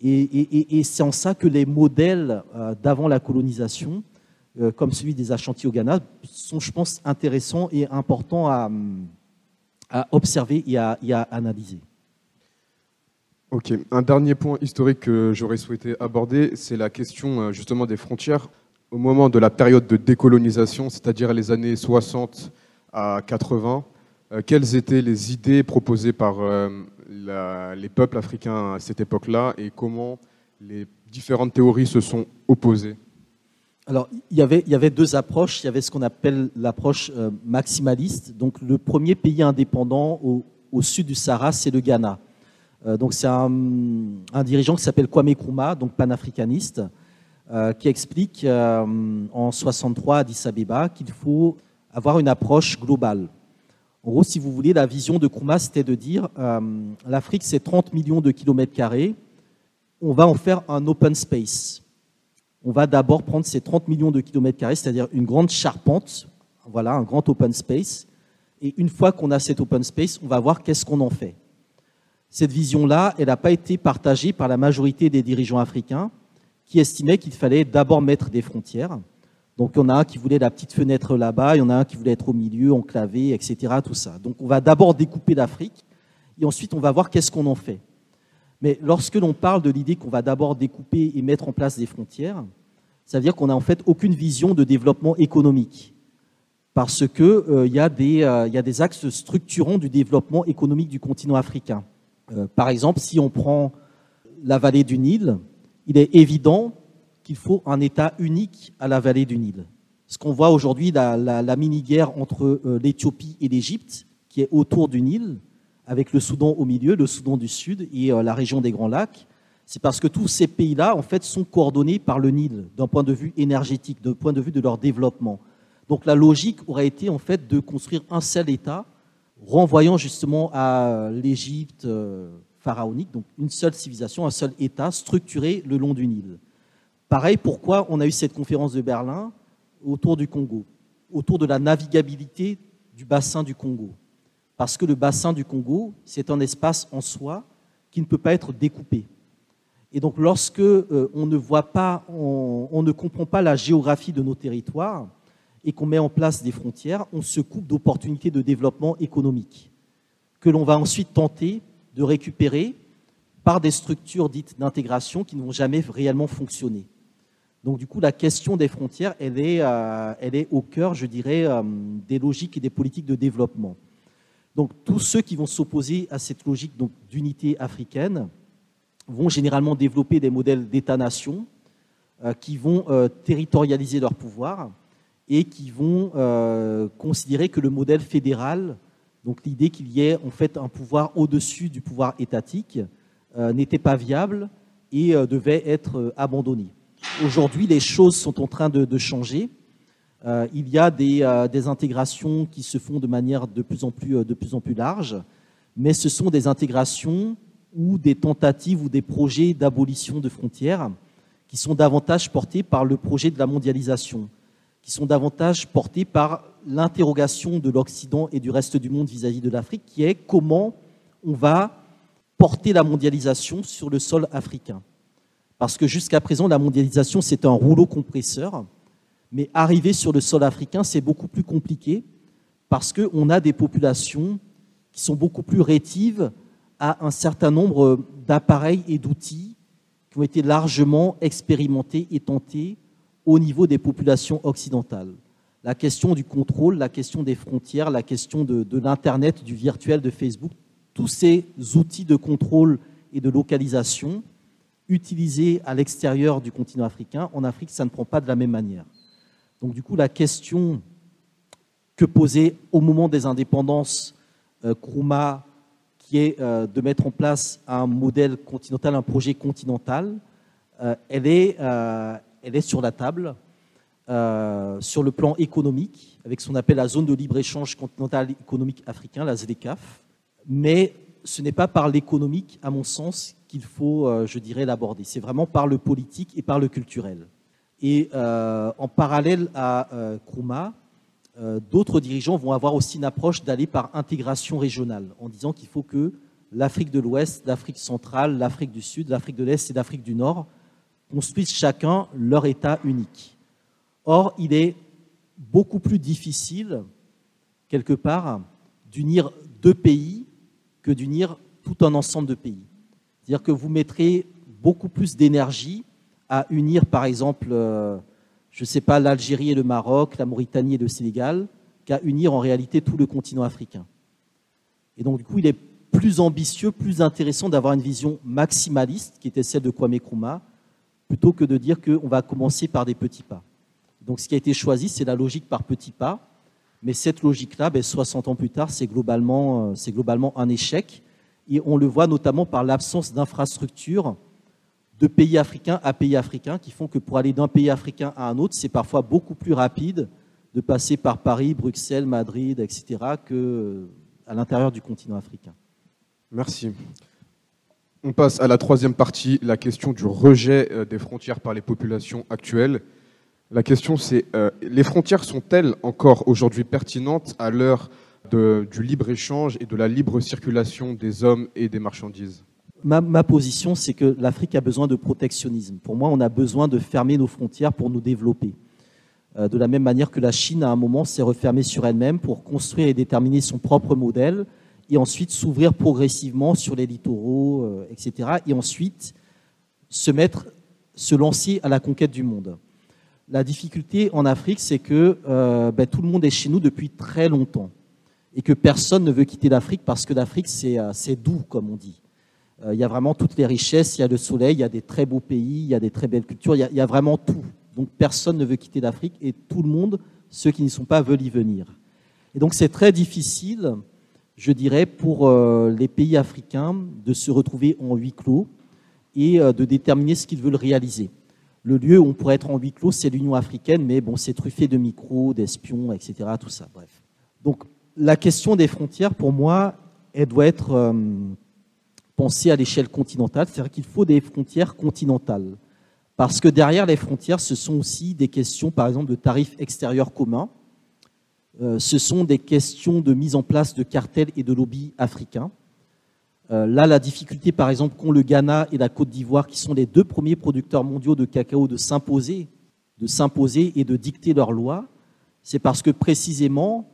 Et, c'est en ça que les modèles euh, d'avant la colonisation comme celui des Ashanti au Ghana, sont, je pense, intéressants et importants à, observer et à, analyser. Ok, un dernier point historique que j'aurais souhaité aborder, c'est la question justement des frontières. Au moment de la période de décolonisation, c'est-à-dire les années 60 à 80, euh, quelles étaient les idées proposées par les peuples africains à cette époque-là et comment les différentes théories se sont opposées? Alors, il y, avait, deux approches. Il y avait ce qu'on appelle l'approche euh, maximaliste. Donc, le premier pays indépendant au, sud du Sahara, c'est le Ghana. Euh, donc, c'est un, dirigeant qui s'appelle Kwame Nkrumah, donc panafricaniste, euh, qui explique en 63 à Addis Abeba qu'il faut avoir une approche globale. En gros, si vous voulez, la vision de Nkrumah, c'était de dire l'Afrique, c'est 30 millions de kilomètres carrés. On va en faire un open space on va d'abord prendre ces 30 millions de kilomètres carrés, c'est-à-dire une grande charpente, voilà, un grand open space. Et une fois qu'on a cet open space, on va voir qu'est-ce qu'on en fait. Cette vision-là, elle n'a pas été partagée par la majorité des dirigeants africains qui estimaient qu'il fallait d'abord mettre des frontières. Donc il y en a un qui voulait la petite fenêtre là-bas, il y en a un qui voulait être au milieu, enclavé, etc. Tout ça. Donc on va d'abord découper l'Afrique et ensuite on va voir qu'est-ce qu'on en fait. Mais lorsque l'on parle de l'idée qu'on va d'abord découper et mettre en place des frontières, ça veut dire qu'on n'a en fait aucune vision de développement économique. Parce qu'il euh, y, euh, y, a des axes structurants du développement économique du continent africain. Euh, par exemple, si on prend la vallée du Nil, il est évident qu'il faut un État unique à la vallée du Nil. Ce qu'on voit aujourd'hui, la, la mini-guerre entre l'Éthiopie et l'Égypte, qui est autour du Nil, avec le Soudan au milieu, le Soudan du Sud et euh, la région des Grands Lacs, c'est parce que tous ces pays-là, en fait, sont coordonnés par le Nil d'un point de vue énergétique, d'un point de vue de leur développement. Donc la logique aurait été, en fait, de construire un seul État, renvoyant justement à l'Égypte euh, pharaonique, donc une seule civilisation, un seul État structuré le long du Nil. Pareil, pourquoi on a eu cette conférence de Berlin autour du Congo, autour de la navigabilité du bassin du Congo? Parce que le bassin du Congo, c'est un espace en soi qui ne peut pas être découpé. Et donc lorsque euh, on ne voit pas, on, ne comprend pas la géographie de nos territoires et qu'on met en place des frontières, on se coupe d'opportunités de développement économique que l'on va ensuite tenter de récupérer par des structures dites d'intégration qui n'ont jamais réellement fonctionné. Donc du coup, la question des frontières, elle est, euh, elle est au cœur, je dirais, euh, des logiques et des politiques de développement. Donc tous ceux qui vont s'opposer à cette logique d'unité africaine vont généralement développer des modèles d'État-nation euh, qui vont territorialiser leur pouvoir et qui vont considérer que le modèle fédéral, donc l'idée qu'il y ait en fait un pouvoir au-dessus du pouvoir étatique, n'était pas viable et devait être abandonné. Aujourd'hui, les choses sont en train de, changer. Euh, il y a euh, des, intégrations qui se font de manière euh, de plus en plus large, mais ce sont des intégrations ou des tentatives ou des projets d'abolition de frontières qui sont davantage portés par le projet de la mondialisation, qui sont davantage portés par l'interrogation de l'Occident et du reste du monde vis-à-vis -vis de l'Afrique, qui est comment on va porter la mondialisation sur le sol africain. Parce que jusqu'à présent, la mondialisation, c'est un rouleau compresseur. Mais arriver sur le sol africain, c'est beaucoup plus compliqué parce qu'on a des populations qui sont beaucoup plus rétives à un certain nombre d'appareils et d'outils qui ont été largement expérimentés et tentés au niveau des populations occidentales. La question du contrôle, la question des frontières, la question de, l'Internet, du virtuel, de Facebook, tous ces outils de contrôle et de localisation utilisé à l'extérieur du continent africain, en Afrique, ça ne prend pas de la même manière. Donc du coup, la question que posait au moment des indépendances euh, qui est euh, de mettre en place un modèle continental, un projet continental, euh, elle, est, euh, elle est sur la table. sur le plan économique, avec ce qu'on appelle la zone de libre-échange continental économique africain, la ZDCAF. Mais ce n'est pas par l'économique, à mon sens, qu'il faut, euh, je dirais, l'aborder. C'est vraiment par le politique et par le culturel. Et euh, en parallèle à euh, Kruma, d'autres dirigeants vont avoir aussi une approche d'aller par intégration régionale, en disant qu'il faut que l'Afrique de l'Ouest, l'Afrique centrale, l'Afrique du Sud, l'Afrique de l'Est et l'Afrique du Nord construisent chacun leur État unique. Or, il est beaucoup plus difficile, quelque part, d'unir deux pays que d'unir tout un ensemble de pays. C'est-à-dire que vous mettrez beaucoup plus d'énergie à unir, par exemple, euh, je ne sais pas, l'Algérie et le Maroc, la Mauritanie et le Sénégal, qu'à unir en réalité tout le continent africain. Et donc, du coup, il est plus ambitieux, plus intéressant d'avoir une vision maximaliste, qui était celle de Kwame Nkrumah, plutôt que de dire qu'on va commencer par des petits pas. Donc, ce qui a été choisi, c'est la logique par petits pas. Mais cette logique-là, 60 ben, ans plus tard, c'est globalement, euh, globalement un échec. Et on le voit notamment par l'absence d'infrastructures de pays africains à pays africains qui font que pour aller d'un pays africain à un autre, c'est parfois beaucoup plus rapide de passer par Paris, Bruxelles, Madrid, etc., qu'à euh, l'intérieur du continent africain. Merci. On passe à la troisième partie, la question du rejet euh, des frontières par les populations actuelles. La question c'est, euh, les frontières sont-elles encore aujourd'hui pertinentes à l'heure du libre-échange et de la libre circulation des hommes et des marchandises? Ma, position, c'est que l'Afrique a besoin de protectionnisme. Pour moi, on a besoin de fermer nos frontières pour nous développer. Euh, de la même manière que la Chine, à un moment, s'est refermée sur elle-même pour construire et déterminer son propre modèle, et ensuite s'ouvrir progressivement sur les littoraux, euh, etc., et ensuite se mettre, se lancer à la conquête du monde. La difficulté en Afrique, c'est que euh, ben, tout le monde est chez nous depuis très longtemps et que personne ne veut quitter l'Afrique parce que l'Afrique, c'est euh, doux, comme on dit. Il y a vraiment toutes les richesses, il y a le soleil, il y a des très beaux pays, il y a des très belles cultures, il y a, vraiment tout. Donc personne ne veut quitter l'Afrique et tout le monde, ceux qui n'y sont pas, veulent y venir. Et donc c'est très difficile, je dirais, pour euh, les pays africains de se retrouver en huis clos et de déterminer ce qu'ils veulent réaliser. Le lieu où on pourrait être en huis clos, c'est l'Union africaine, mais bon, c'est truffé de micros, d'espions, etc., tout ça, bref. Donc la question des frontières, pour moi, elle doit être euh, pensée à l'échelle continentale, c'est-à-dire qu'il faut des frontières continentales. Parce que derrière les frontières, ce sont aussi des questions, par exemple, de tarifs extérieurs communs. Euh, ce sont des questions de mise en place de cartels et de lobbies africains. Euh, là, la difficulté, par exemple, qu'ont le Ghana et la Côte d'Ivoire, qui sont les deux premiers producteurs mondiaux de cacao, de s'imposer, de s'imposer et de dicter leurs lois, c'est parce que précisément,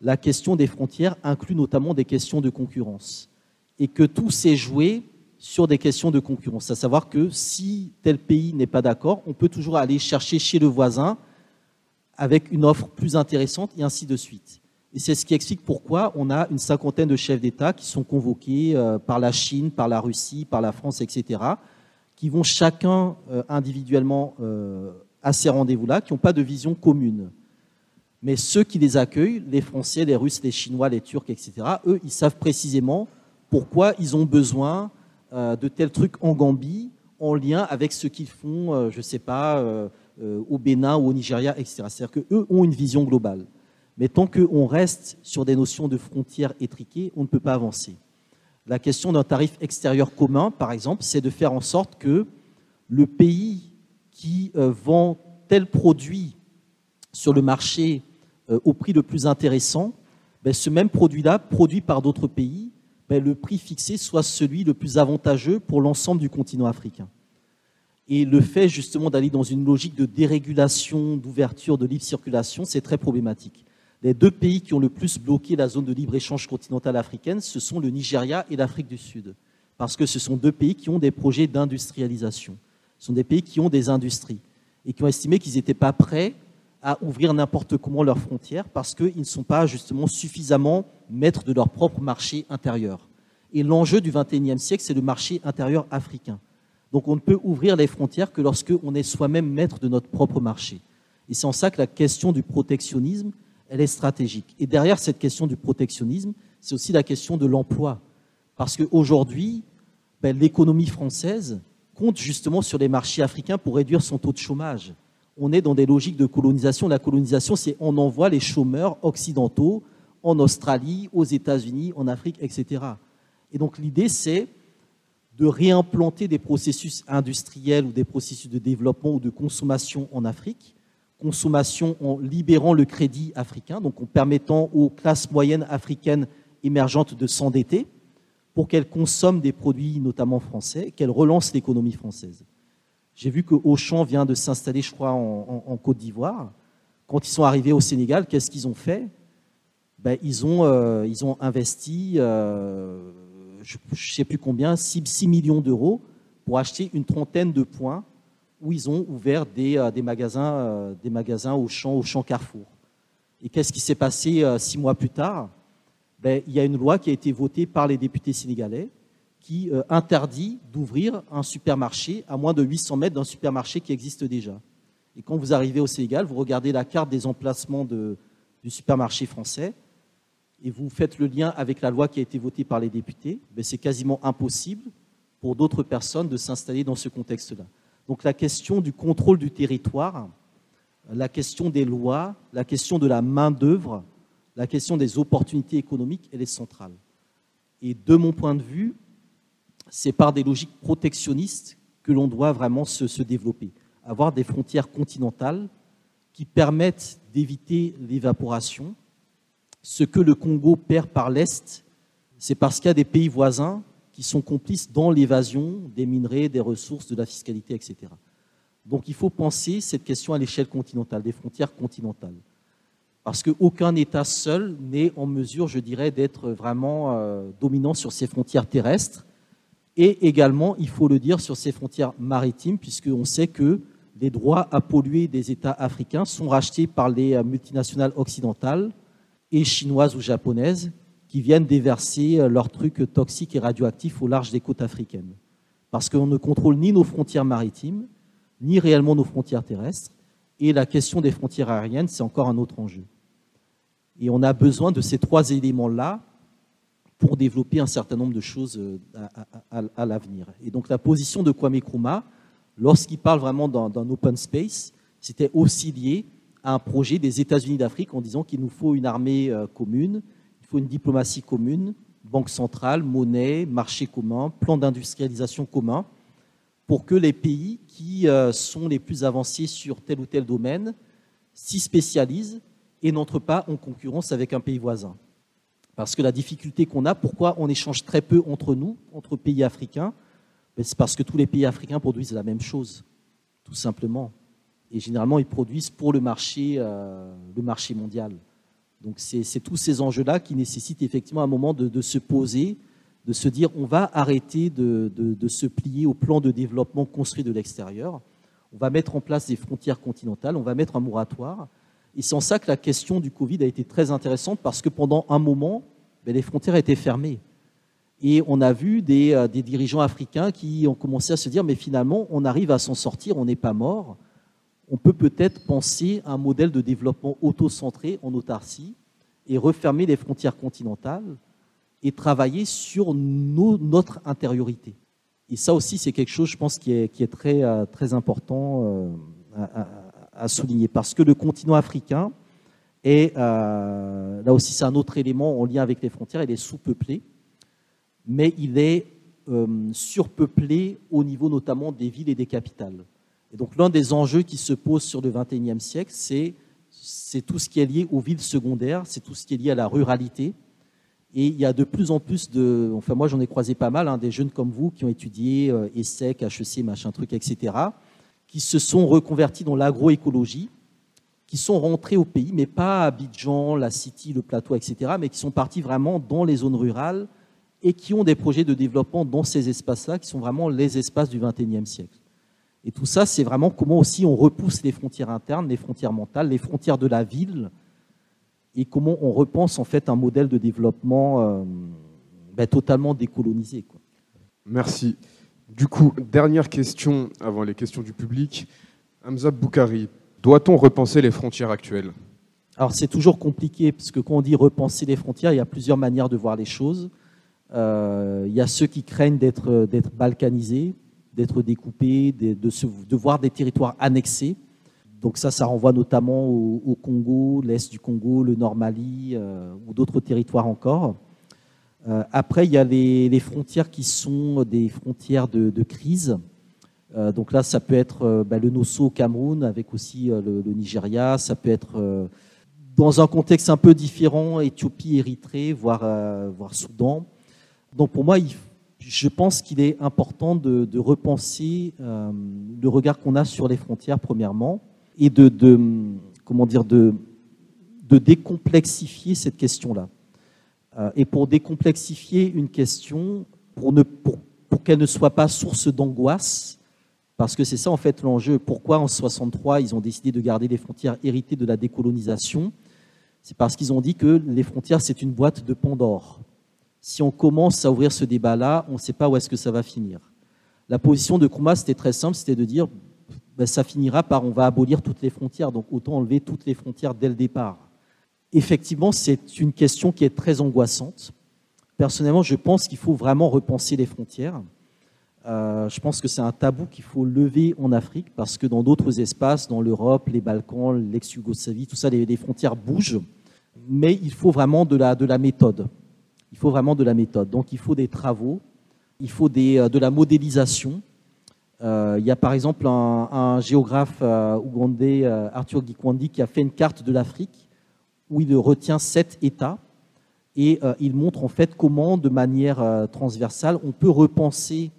la question des frontières inclut notamment des questions de concurrence. Et que tout s'est joué sur des questions de concurrence. À savoir que si tel pays n'est pas d'accord, on peut toujours aller chercher chez le voisin avec une offre plus intéressante et ainsi de suite. Et c'est ce qui explique pourquoi on a une cinquantaine de chefs d'État qui sont convoqués euh, par la Chine, par la Russie, par la France, etc., qui vont chacun euh, individuellement euh, à ces rendez-vous-là, qui n'ont pas de vision commune. Mais ceux qui les accueillent, les Français, les Russes, les Chinois, les Turcs, etc., eux, ils savent précisément pourquoi ils ont besoin de tels trucs en Gambie, en lien avec ce qu'ils font, je ne sais pas, au Bénin ou au Nigeria, etc. C'est-à-dire qu'eux ont une vision globale. Mais tant qu'on reste sur des notions de frontières étriquées, on ne peut pas avancer. La question d'un tarif extérieur commun, par exemple, c'est de faire en sorte que le pays qui euh, vend tel produit sur le marché euh, au prix le plus intéressant, ben, ce même produit-là, produit par d'autres pays, ben, le prix fixé soit celui le plus avantageux pour l'ensemble du continent africain. Et le fait justement d'aller dans une logique de dérégulation, d'ouverture, de libre circulation, c'est très problématique. Les deux pays qui ont le plus bloqué la zone de libre-échange continentale africaine, ce sont le Nigeria et l'Afrique du Sud. Parce que ce sont deux pays qui ont des projets d'industrialisation. Ce sont des pays qui ont des industries et qui ont estimé qu'ils n'étaient pas prêts à ouvrir n'importe comment leurs frontières parce qu'ils ne sont pas justement suffisamment maîtres de leur propre marché intérieur. Et l'enjeu du XXIe siècle, c'est le marché intérieur africain. Donc on ne peut ouvrir les frontières que lorsque on est soi-même maître de notre propre marché. Et c'est en ça que la question du protectionnisme elle est stratégique. Et derrière cette question du protectionnisme, c'est aussi la question de l'emploi. Parce qu'aujourd'hui, ben, l'économie française compte justement sur les marchés africains pour réduire son taux de chômage. On est dans des logiques de colonisation. La colonisation, c'est on envoie les chômeurs occidentaux en Australie, aux États-Unis, en Afrique, etc. Et donc l'idée, c'est de réimplanter des processus industriels ou des processus de développement ou de consommation en Afrique consommation en libérant le crédit africain, donc en permettant aux classes moyennes africaines émergentes de s'endetter pour qu'elles consomment des produits notamment français, qu'elles relancent l'économie française. J'ai vu que Auchan vient de s'installer, je crois, en, Côte d'Ivoire. Quand ils sont arrivés au Sénégal, qu'est-ce qu'ils ont fait? Ben, ils, ont, euh, ils ont investi, euh, je ne sais plus combien, 6 millions d'euros pour acheter une trentaine de points où ils ont ouvert des, euh, magasins, euh, des magasins au champ, au champ Carrefour. Et qu'est-ce qui s'est passé euh, six mois plus tard? Ben, Il y a une loi qui a été votée par les députés sénégalais qui interdit d'ouvrir un supermarché à moins de 800 mètres d'un supermarché qui existe déjà. Et quand vous arrivez au Sénégal, vous regardez la carte des emplacements de, du supermarché français et vous faites le lien avec la loi qui a été votée par les députés, ben, c'est quasiment impossible pour d'autres personnes de s'installer dans ce contexte-là. Donc la question du contrôle du territoire, la question des lois, la question de la main-d'œuvre, la question des opportunités économiques, elle est centrale. Et de mon point de vue, c'est par des logiques protectionnistes que l'on doit vraiment se, développer. Avoir des frontières continentales qui permettent d'éviter l'évaporation. Ce que le Congo perd par l'Est, c'est parce qu'il y a des pays voisins qui sont complices dans l'évasion des minerais, des ressources, de la fiscalité, etc. Donc il faut penser cette question à l'échelle continentale, des frontières continentales. Parce qu'aucun État seul n'est en mesure, je dirais, d'être vraiment euh, dominant sur ses frontières terrestres et également, il faut le dire, sur ses frontières maritimes, puisqu'on sait que les droits à polluer des États africains sont rachetés par les euh, multinationales occidentales et chinoises ou japonaises qui viennent déverser euh, leurs trucs toxiques et radioactifs au large des côtes africaines. Parce qu'on ne contrôle ni nos frontières maritimes, ni réellement nos frontières terrestres. Et la question des frontières aériennes, c'est encore un autre enjeu. Et on a besoin de ces trois éléments-là pour développer un certain nombre de choses euh, à, l'avenir. Et donc la position de Kwame Nkrumah, lorsqu'il parle vraiment d'un open space, c'était aussi lié un projet des États-Unis d'Afrique en disant qu'il nous faut une armée euh, commune, une diplomatie commune, banque centrale, monnaie, marché commun, plan d'industrialisation commun, pour que les pays qui euh, sont les plus avancés sur tel ou tel domaine s'y spécialisent et n'entrent pas en concurrence avec un pays voisin. Parce que la difficulté qu'on a, pourquoi on échange très peu entre nous, entre pays africains, ben, c'est parce que tous les pays africains produisent la même chose, tout simplement. Et généralement, ils produisent pour le marché, euh, mondial. Donc c'est tous ces enjeux-là qui nécessitent effectivement un moment de, se poser de se dire on va arrêter de, se plier au plan de développement construit de l'extérieur, on va mettre en place des frontières continentales, on va mettre un moratoire. Et c'est en ça que la question du Covid a été très intéressante parce que pendant un moment, ben, les frontières étaient fermées. Et on a vu euh, des, dirigeants africains qui ont commencé à se dire mais finalement, on arrive à s'en sortir, on n'est pas mort. On peut peut-être penser à un modèle de développement auto-centré en autarcie et refermer les frontières continentales et travailler sur notre intériorité. Et ça aussi, c'est quelque chose, je pense, qui est, euh, très important euh, à, souligner. Parce que le continent africain est, euh, là aussi, c'est un autre élément en lien avec les frontières, il est sous-peuplé, mais il est surpeuplé au niveau notamment des villes et des capitales. Donc, l'un des enjeux qui se pose sur le XXIe siècle, c'est tout ce qui est lié aux villes secondaires, c'est tout ce qui est lié à la ruralité, et il y a de plus en plus de, enfin moi j'en ai croisé pas mal, hein, des jeunes comme vous qui ont étudié euh, HEC, machin truc, etc., qui se sont reconvertis dans l'agroécologie, qui sont rentrés au pays, mais pas à Abidjan, la City, le plateau, etc., mais qui sont partis vraiment dans les zones rurales et qui ont des projets de développement dans ces espaces-là, qui sont vraiment les espaces du XXIe siècle. Et tout ça, c'est vraiment comment aussi on repousse les frontières internes, les frontières mentales, les frontières de la ville, et comment on repense en fait un modèle de développement euh, ben, totalement décolonisé. Quoi. Merci. Du coup, dernière question avant les questions du public. Hamza Boukari, doit-on repenser les frontières actuelles? Alors c'est toujours compliqué, parce que quand on dit repenser les frontières, il y a plusieurs manières de voir les choses. Euh, il y a ceux qui craignent d'être balkanisés, d'être découpés, de, voir des territoires annexés. Donc ça, ça renvoie notamment au, Congo, l'Est du Congo, le Nord Mali euh, ou d'autres territoires encore. Euh, après, il y a les, frontières qui sont des frontières de, crise. Euh, donc là, ça peut être bah, le Nosso au Cameroun avec aussi le, Nigeria. Ça peut être dans un contexte un peu différent, Éthiopie, Érythrée, voire, voire Soudan. Donc pour moi, je pense qu'il est important de, repenser le regard qu'on a sur les frontières, premièrement et de, comment dire, de, décomplexifier cette question-là. Euh, et pour décomplexifier une question, pour, pour qu'elle ne soit pas source d'angoisse, parce que c'est ça en fait l'enjeu. Pourquoi en 63 ils ont décidé de garder les frontières héritées de la décolonisation? C'est parce qu'ils ont dit que les frontières c'est une boîte de Pandore. Si on commence à ouvrir ce débat-là, on ne sait pas où est-ce que ça va finir. La position de Kouma c'était très simple, c'était de dire ben, ça finira par on va abolir toutes les frontières, donc autant enlever toutes les frontières dès le départ. Effectivement, c'est une question qui est très angoissante. Personnellement, je pense qu'il faut vraiment repenser les frontières. Euh, je pense que c'est un tabou qu'il faut lever en Afrique parce que dans d'autres espaces, dans l'Europe, les Balkans, l'ex-Yougoslavie, tout ça, les, frontières bougent. Mais il faut vraiment de la, de la méthode. Il faut vraiment de la méthode. Donc il faut des travaux, il faut euh, de la modélisation, euh, il y a par exemple un, géographe euh, ougandais, Arthur Gikwandi, qui a fait une carte de l'Afrique où il retient sept États et il montre en fait comment, de manière transversale, on peut repenser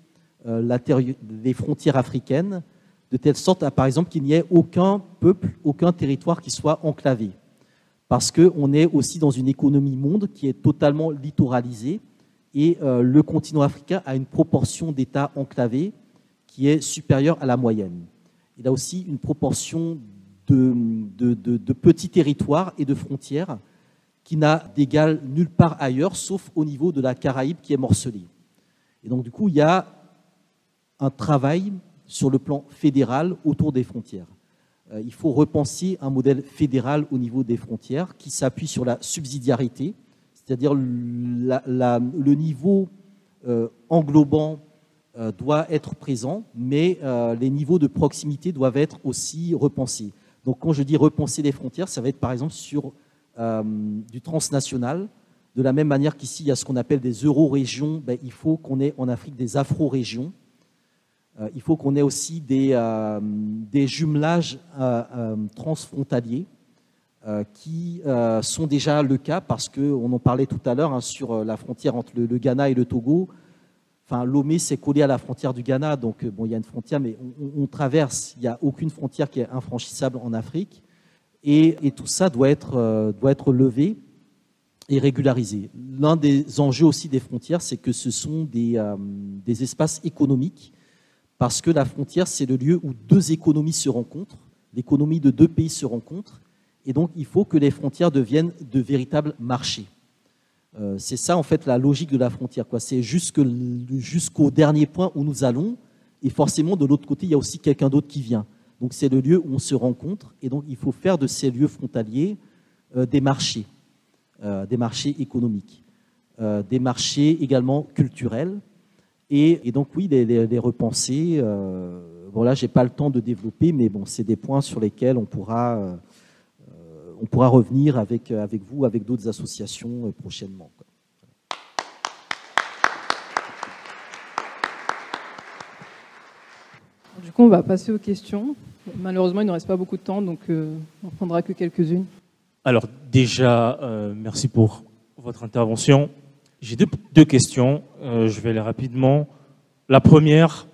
les frontières africaines de telle sorte, par exemple, qu'il n'y ait aucun peuple, aucun territoire qui soit enclavé. Parce qu'on est aussi dans une économie monde qui est totalement littoralisée et le continent africain a une proportion d'États enclavés qui est supérieure à la moyenne. Il a aussi une proportion de, de, petits territoires et de frontières qui n'a d'égal nulle part ailleurs, sauf au niveau de la Caraïbe qui est morcelée. Et donc, du coup, il y a un travail sur le plan fédéral autour des frontières. Euh, il faut repenser un modèle fédéral au niveau des frontières qui s'appuie sur la subsidiarité, c'est-à-dire le niveau euh, englobant euh, doit être présent, mais les niveaux de proximité doivent être aussi repensés. Donc quand je dis repenser les frontières, ça va être par exemple sur du transnational. De la même manière qu'ici, il y a ce qu'on appelle des euro-régions, ben, il faut qu'on ait en Afrique des afro-régions. Il faut qu'on ait aussi des, des jumelages transfrontaliers qui sont déjà le cas parce qu'on en parlait tout à l'heure hein, sur la frontière entre le Ghana et le Togo. Enfin, Lomé, c'est collé à la frontière du Ghana, donc euh, bon, il y a une frontière, mais on, traverse. Il n'y a aucune frontière qui est infranchissable en Afrique, et, tout ça doit être, euh, levé. et régularisés. L'un des enjeux aussi des frontières, c'est que ce sont des espaces économiques, parce que la frontière, c'est le lieu où deux économies se rencontrent, l'économie de deux pays se rencontrent, et donc il faut que les frontières deviennent de véritables marchés. Euh, c'est ça en fait la logique de la frontière. C'est jusqu'au dernier point où nous allons, et forcément de l'autre côté, il y a aussi quelqu'un d'autre qui vient. Donc c'est le lieu où on se rencontre, et donc il faut faire de ces lieux frontaliers euh, des marchés, euh, des marchés économiques, des marchés également culturels, et, donc oui, les, repenser. voilà, j'ai pas le temps de développer, mais bon, c'est des points sur lesquels on pourra on pourra revenir avec, euh, avec vous, avec d'autres associations euh, prochainement. Du coup, on va passer aux questions. Malheureusement, il ne reste pas beaucoup de temps, donc euh, on ne prendra que quelques-unes. Alors déjà, merci pour votre intervention. J'ai deux, questions, je vais aller rapidement. La première,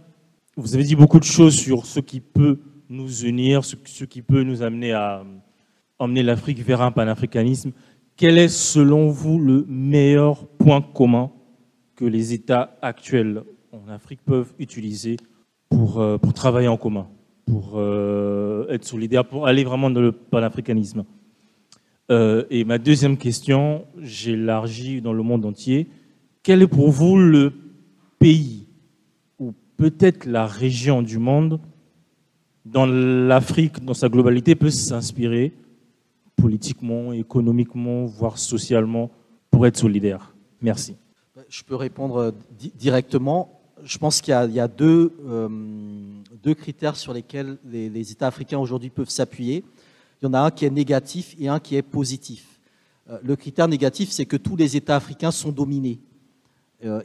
vous avez dit beaucoup de choses sur ce qui peut nous unir, ce qui peut nous amener à, emmener l'Afrique vers un panafricanisme, quel est selon vous le meilleur point commun que les États actuels en Afrique peuvent utiliser pour, euh, travailler en commun, pour euh, être solidaires, pour aller vraiment dans le panafricanisme? Euh, Et ma deuxième question, j'élargis dans le monde entier, quel est pour vous le pays ou peut-être la région du monde dans l'Afrique, dans sa globalité, peut s'inspirer politiquement, économiquement, voire socialement, pour être solidaire? Merci. Je peux répondre euh, directement. Je pense qu'il y a, deux, euh, deux, critères sur lesquels les, États africains aujourd'hui peuvent s'appuyer. Il y en a un qui est négatif et un qui est positif. Euh, le critère négatif, c'est que tous les États africains sont dominés.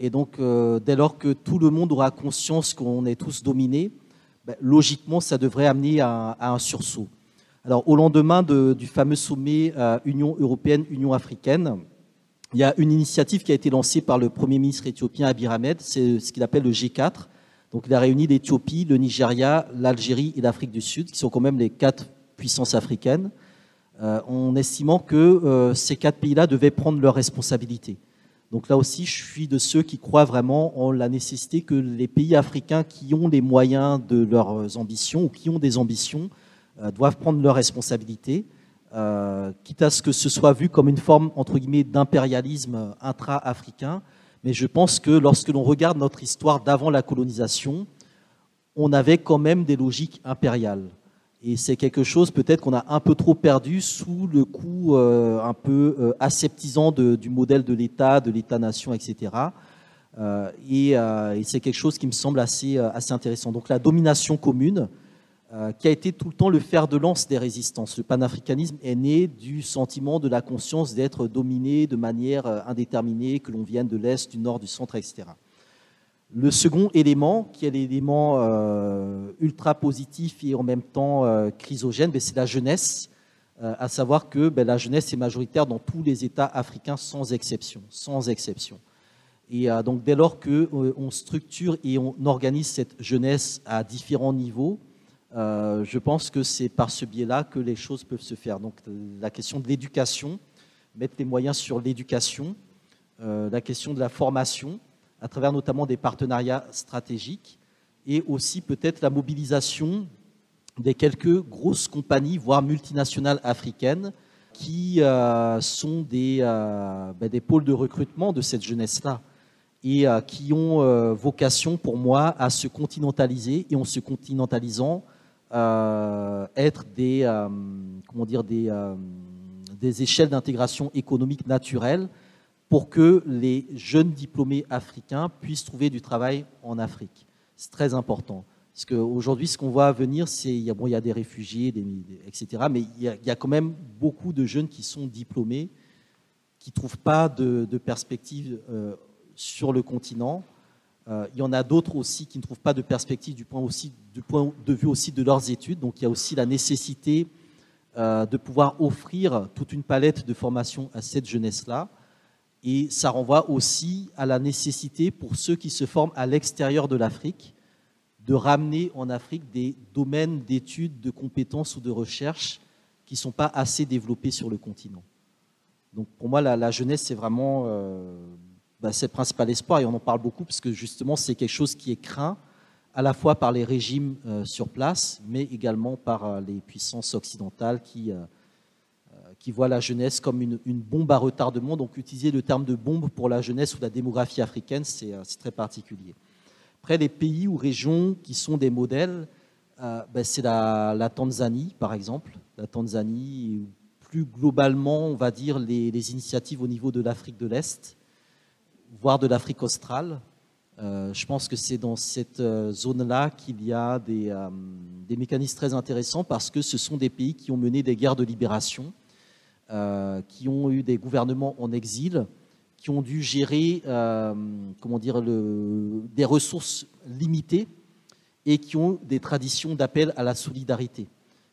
Et donc, dès lors que tout le monde aura conscience qu'on est tous dominés, ben, logiquement, ça devrait amener à un sursaut. Alors, au lendemain du fameux sommet euh, Union européenne-Union africaine, il y a une initiative qui a été lancée par le Premier ministre éthiopien Abiy Ahmed, c'est ce qu'il appelle le G4. Donc, il a réuni l'Éthiopie, le Nigeria, l'Algérie et l'Afrique du Sud, qui sont quand même les quatre puissances africaines, euh, en estimant que euh, ces quatre pays-là devaient prendre leurs responsabilités. Donc là aussi, je suis de ceux qui croient vraiment en la nécessité que les pays africains qui ont les moyens de leurs ambitions ou qui ont des ambitions euh, doivent prendre leurs responsabilités, quitte à ce que ce soit vu comme une forme, entre guillemets, d'impérialisme intra-africain. Mais je pense que lorsque l'on regarde notre histoire d'avant la colonisation, on avait quand même des logiques impériales. Et c'est quelque chose peut-être qu'on a un peu trop perdu sous le coup euh, un peu aseptisant du modèle de l'État, de l'État-nation, etc. et, et c'est quelque chose qui me semble assez, assez intéressant. Donc la domination commune, euh, qui a été tout le temps le fer de lance des résistances. Le panafricanisme est né du sentiment de la conscience d'être dominé de manière euh, indéterminée, que l'on vienne de l'Est, du Nord, du Centre, etc. Le second élément, qui est l'élément euh, ultra positif et en même temps chrysogène, ben, c'est la jeunesse, à savoir que ben, la jeunesse est majoritaire dans tous les États africains sans exception. Sans exception. Et donc dès lors qu'on structure et on organise cette jeunesse à différents niveaux, euh, je pense que c'est par ce biais-là que les choses peuvent se faire. Donc la question de l'éducation, mettre les moyens sur l'éducation, euh, la question de la formation, à travers notamment des partenariats stratégiques, et aussi peut-être la mobilisation des quelques grosses compagnies, voire multinationales africaines, qui euh, sont des, ben, des, pôles de recrutement de cette jeunesse-là et qui ont vocation, pour moi, à se continentaliser. Et en se continentalisant, euh, être des, euh, comment dire, des, euh, des échelles d'intégration économique naturelle pour que les jeunes diplômés africains puissent trouver du travail en Afrique. C'est très important. Parce qu'aujourd'hui, ce qu'on voit venir, c'est il y, a, des réfugiés, etc. Mais il y, a, quand même beaucoup de jeunes qui sont diplômés, qui ne trouvent pas de, de perspective sur le continent. Euh, il y en a d'autres aussi qui ne trouvent pas de perspective du point, aussi, du point de vue aussi de leurs études. Donc il y a aussi la nécessité euh, de pouvoir offrir toute une palette de formations à cette jeunesse-là. Et ça renvoie aussi à la nécessité pour ceux qui se forment à l'extérieur de l'Afrique de ramener en Afrique des domaines d'études, de compétences ou de recherche qui ne sont pas assez développés sur le continent. Donc pour moi, la, jeunesse, c'est vraiment euh, bah, le principal espoir, et on en parle beaucoup, parce que justement, c'est quelque chose qui est craint à la fois par les régimes euh, sur place, mais également par euh, les puissances occidentales qui, qui voient la jeunesse comme une, bombe à retardement. Donc utiliser le terme de bombe pour la jeunesse ou la démographie africaine, c'est très particulier. Après, les pays ou régions qui sont des modèles, ben, c'est la, Tanzanie, par exemple. La Tanzanie, plus globalement, on va dire, les, initiatives au niveau de l'Afrique de l'Est, voire de l'Afrique australe. Euh, je pense que c'est dans cette euh, zone-là qu'il y a euh, des, mécanismes très intéressants parce que ce sont des pays qui ont mené des guerres de libération, qui ont eu des gouvernements en exil, qui ont dû gérer comment dire, des ressources limitées et qui ont des traditions d'appel à la solidarité.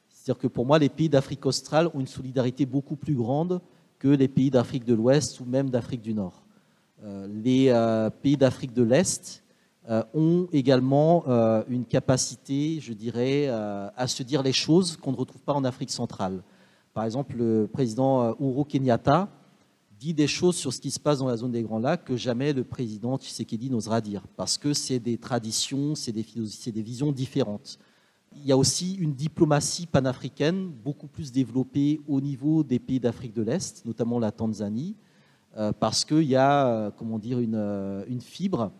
C'est-à-dire que pour moi, les pays d'Afrique australe ont une solidarité beaucoup plus grande que les pays d'Afrique de l'Ouest ou même d'Afrique du Nord. Euh, les euh, pays d'Afrique de l'Est euh, ont également une capacité, je dirais, à se dire les choses qu'on ne retrouve pas en Afrique centrale. Par exemple, le président Uhuru Kenyatta dit des choses sur ce qui se passe dans la zone des Grands Lacs que jamais le président Tshisekedi n'osera dire, parce que c'est des traditions, c'est des, visions différentes il y a aussi une diplomatie panafricaine beaucoup plus développée au niveau des pays d'Afrique de l'Est, notamment la Tanzanie, euh, parce qu'il y a euh, comment dire, une, euh, fibre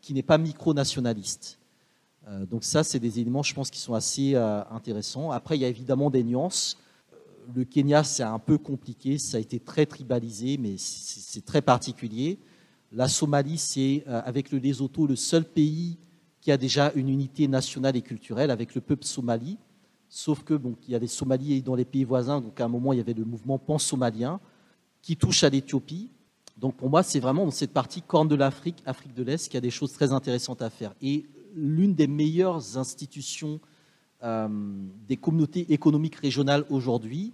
qui n'est pas micro-nationaliste. Donc ça, c'est des éléments, je pense, qui sont assez intéressants. Après, il y a évidemment des nuances. Le Kenya, c'est un peu compliqué, ça a été très tribalisé, mais c'est très particulier. La Somalie, c'est avec le Lesotho le seul pays qui a déjà une unité nationale et culturelle avec le peuple somali, sauf que bon, il y a les Somalies dans les pays voisins, donc à un moment il y avait le mouvement pan-somalien qui touche à l'Éthiopie. Donc pour moi, c'est vraiment dans cette partie corne de l'Afrique, Afrique de l'Est, qu'il y a des choses très intéressantes à faire. Et l'une des meilleures institutions euh, des communautés économiques régionales aujourd'hui,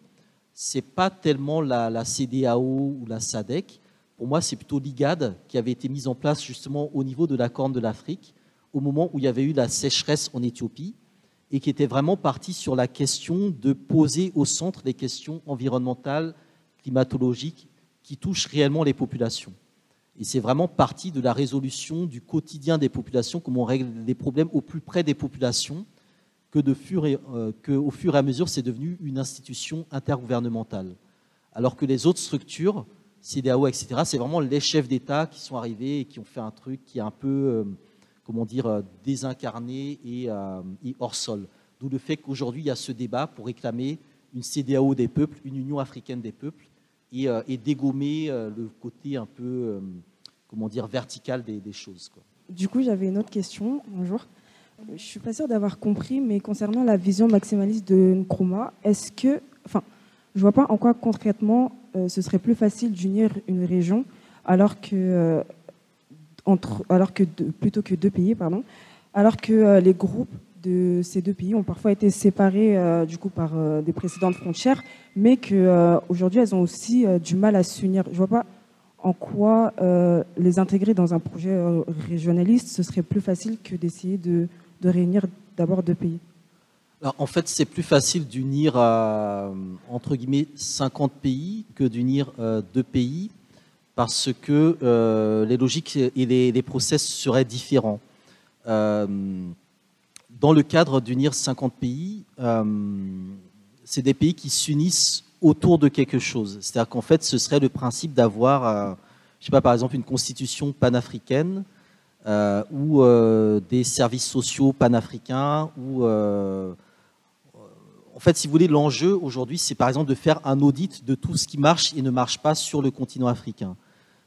c'est pas tellement la, la, CDAO ou la SADC. Pour moi, c'est plutôt l'IGAD qui avait été mise en place justement au niveau de la corne de l'Afrique au moment où il y avait eu la sécheresse en Éthiopie et qui était vraiment parti sur la question de poser au centre les questions environnementales, climatologiques qui touchent réellement les populations. Et c'est vraiment parti de la résolution du quotidien des populations, comment on règle les problèmes au plus près des populations, que, fur et, euh, au fur et à mesure, c'est devenu une institution intergouvernementale. Alors que les autres structures, CDAO, etc., c'est vraiment les chefs d'État qui sont arrivés et qui ont fait un truc qui est un peu... Euh, comment dire, euh, désincarné et, hors sol. D'où le fait qu'aujourd'hui, il y a ce débat pour réclamer une CDAO des peuples, une Union africaine des peuples, et, dégommer le côté un peu, comment dire, vertical des, choses. Du coup, j'avais une autre question. Bonjour. Je suis pas sûre d'avoir compris, mais concernant la vision maximaliste de Nkrumah, est-ce que, enfin, je vois pas en quoi concrètement ce serait plus facile d'unir une région alors que alors que plutôt que deux pays, pardon, alors que euh, les groupes de ces deux pays ont parfois été séparés euh, du coup par euh, des précédentes frontières, mais qu'aujourd'hui elles ont aussi du mal à s'unir. Je vois pas en quoi les intégrer dans un projet régionaliste, ce serait plus facile que d'essayer de, réunir d'abord deux pays? En fait, c'est plus facile d'unir entre guillemets 50 pays que d'unir deux pays parce que euh, les logiques et les, process seraient différents. Euh, dans le cadre d'unir 50 pays, euh, c'est des pays qui s'unissent autour de quelque chose. C'est-à-dire qu'en fait, ce serait le principe d'avoir, je sais pas, par exemple, une constitution panafricaine ou des services sociaux panafricains ou en fait, si vous voulez, l'enjeu aujourd'hui, c'est par exemple de faire un audit de tout ce qui marche et ne marche pas sur le continent africain.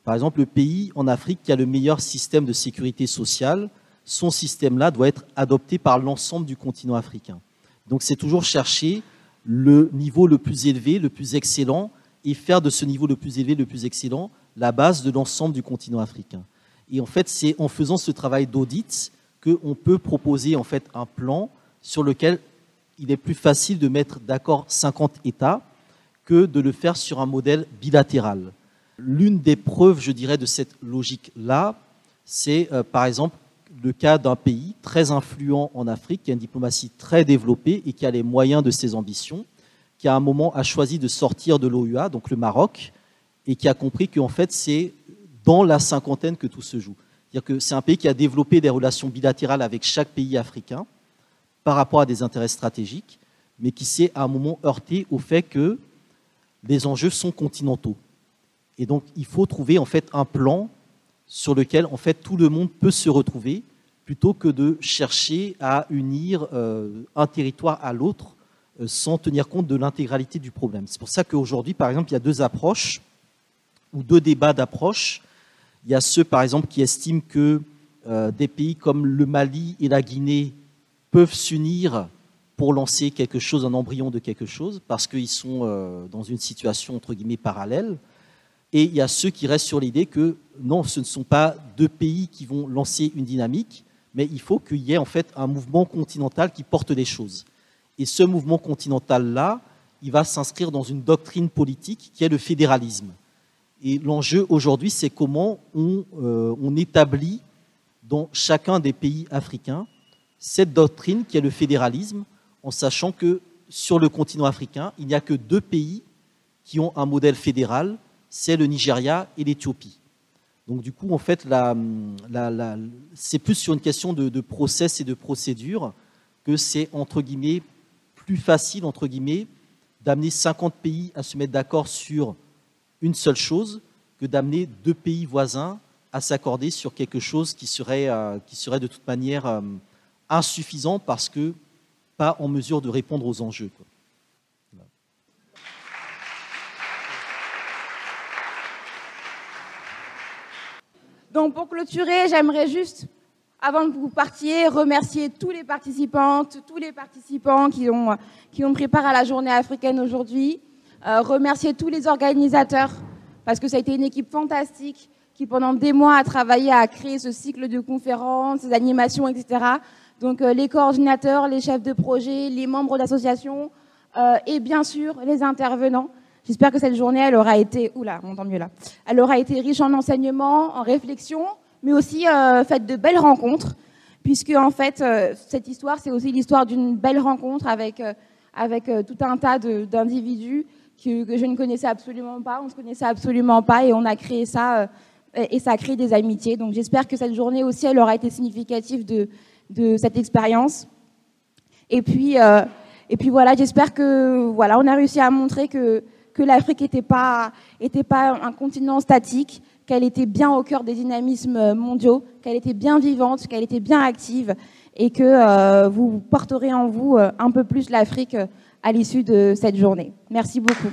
Par exemple, le pays en Afrique qui a le meilleur système de sécurité sociale, son système-là doit être adopté par l'ensemble du continent africain. Donc c'est toujours chercher le niveau le plus élevé, le plus excellent, et faire de ce niveau le plus élevé, le plus excellent, la base de l'ensemble du continent africain. Et en fait, c'est en faisant ce travail d'audit qu'on peut proposer en fait un plan sur lequel il est plus facile de mettre d'accord 50 États que de le faire sur un modèle bilatéral. L'une des preuves, je dirais, de cette logique-là, c'est euh, par exemple le cas d'un pays très influent en Afrique, qui a une diplomatie très développée et qui a les moyens de ses ambitions, qui à un moment a choisi de sortir de l'OUA, donc le Maroc, et qui a compris qu'en fait c'est dans la cinquantaine que tout se joue. C'est-à-dire que c'est un pays qui a développé des relations bilatérales avec chaque pays africain par rapport à des intérêts stratégiques, mais qui s'est à un moment heurté au fait que les enjeux sont continentaux. Et donc il faut trouver en fait un plan sur lequel en fait tout le monde peut se retrouver plutôt que de chercher à unir euh, un territoire à l'autre euh, sans tenir compte de l'intégralité du problème. C'est pour ça qu'aujourd'hui, par exemple, il y a deux approches ou deux débats d'approche. Il y a ceux, par exemple, qui estiment que euh, des pays comme le Mali et la Guinée peuvent s'unir pour lancer quelque chose, un embryon de quelque chose, parce qu'ils sont dans une situation entre guillemets parallèle. Et il y a ceux qui restent sur l'idée que non, ce ne sont pas deux pays qui vont lancer une dynamique, mais il faut qu'il y ait en fait un mouvement continental qui porte les choses. Et ce mouvement continental-là, il va s'inscrire dans une doctrine politique qui est le fédéralisme. Et l'enjeu aujourd'hui, c'est comment on, euh, on, établit dans chacun des pays africains cette doctrine qui est le fédéralisme, en sachant que sur le continent africain, il n'y a que deux pays qui ont un modèle fédéral, c'est le Nigeria et l'Éthiopie. Donc du coup, en fait, c'est plus sur une question de, process et de procédure que c'est, entre guillemets, plus facile, entre guillemets, d'amener 50 pays à se mettre d'accord sur une seule chose que d'amener deux pays voisins à s'accorder sur quelque chose qui serait, euh, qui serait de toute manière euh, insuffisant parce que pas en mesure de répondre aux enjeux. Donc pour clôturer, j'aimerais juste, avant que vous partiez, remercier tous les participantes, tous les participants qui ont, pris part à la journée africaine aujourd'hui, euh, remercier tous les organisateurs, parce que ça a été une équipe fantastique qui pendant des mois a travaillé à créer ce cycle de conférences, ces animations, etc. Donc euh, les coordinateurs, les chefs de projet, les membres d'associations euh, et bien sûr les intervenants. J'espère que cette journée, elle aura été, oula, on entend mieux là, elle aura été riche en enseignements, en réflexions, mais aussi euh, faite de belles rencontres, puisque en fait, euh, cette histoire, c'est aussi l'histoire d'une belle rencontre avec, euh, avec euh, tout un tas d'individus que, je ne connaissais absolument pas, on ne se connaissait absolument pas, et on a créé ça, euh, et ça a créé des amitiés. Donc j'espère que cette journée aussi, elle aura été significative de, de cette expérience. Et puis, euh, et puis voilà, j'espère que voilà, on a réussi à montrer que que l'Afrique n'était pas, un continent statique, qu'elle était bien au cœur des dynamismes mondiaux, qu'elle était bien vivante, qu'elle était bien active et que euh, vous porterez en vous euh, un peu plus l'Afrique euh, à l'issue de cette journée. Merci beaucoup.